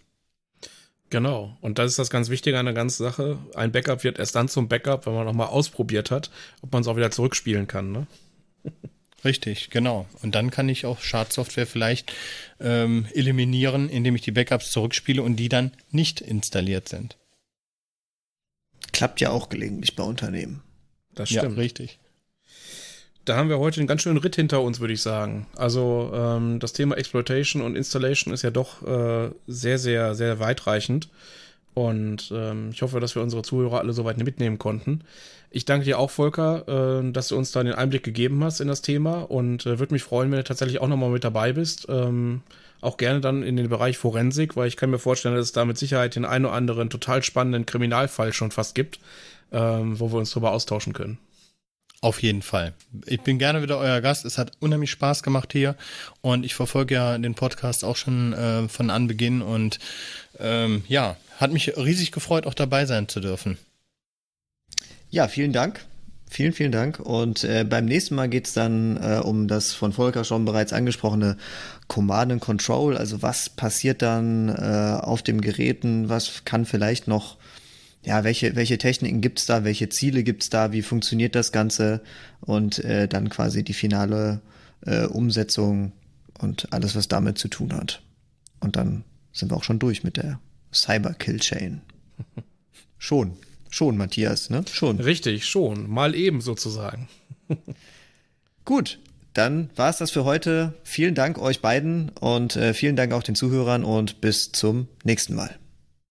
Genau. Und das ist das ganz Wichtige an der ganzen Sache. Ein Backup wird erst dann zum Backup, wenn man nochmal ausprobiert hat, ob man es auch wieder zurückspielen kann. Ne? Richtig, genau. Und dann kann ich auch Schadsoftware vielleicht ähm, eliminieren, indem ich die Backups zurückspiele und die dann nicht installiert sind. Klappt ja auch gelegentlich bei Unternehmen. Das stimmt. Ja, richtig da haben wir heute einen ganz schönen Ritt hinter uns, würde ich sagen. Also ähm, das Thema Exploitation und Installation ist ja doch äh, sehr, sehr, sehr weitreichend. Und ähm, ich hoffe, dass wir unsere Zuhörer alle soweit mitnehmen konnten. Ich danke dir auch, Volker, äh, dass du uns da den Einblick gegeben hast in das Thema und äh, würde mich freuen, wenn du tatsächlich auch nochmal mit dabei bist. Ähm, auch gerne dann in den Bereich Forensik, weil ich kann mir vorstellen, dass es da mit Sicherheit den einen oder anderen total spannenden Kriminalfall schon fast gibt, ähm, wo wir uns darüber austauschen können. Auf jeden Fall. Ich bin gerne wieder euer Gast. Es hat unheimlich Spaß gemacht hier und ich verfolge ja den Podcast auch schon äh, von Anbeginn und ähm, ja, hat mich riesig gefreut, auch dabei sein zu dürfen. Ja, vielen Dank. Vielen, vielen Dank. Und äh, beim nächsten Mal geht's dann äh, um das von Volker schon bereits angesprochene Command and Control. Also was passiert dann äh, auf dem Geräten? Was kann vielleicht noch ja, welche, welche Techniken gibt's da, welche Ziele gibt's da, wie funktioniert das Ganze und äh, dann quasi die finale äh, Umsetzung und alles, was damit zu tun hat. Und dann sind wir auch schon durch mit der Cyber Kill Chain. schon, schon, Matthias, ne? Schon. Richtig, schon. Mal eben sozusagen. Gut, dann war es das für heute. Vielen Dank euch beiden und äh, vielen Dank auch den Zuhörern und bis zum nächsten Mal.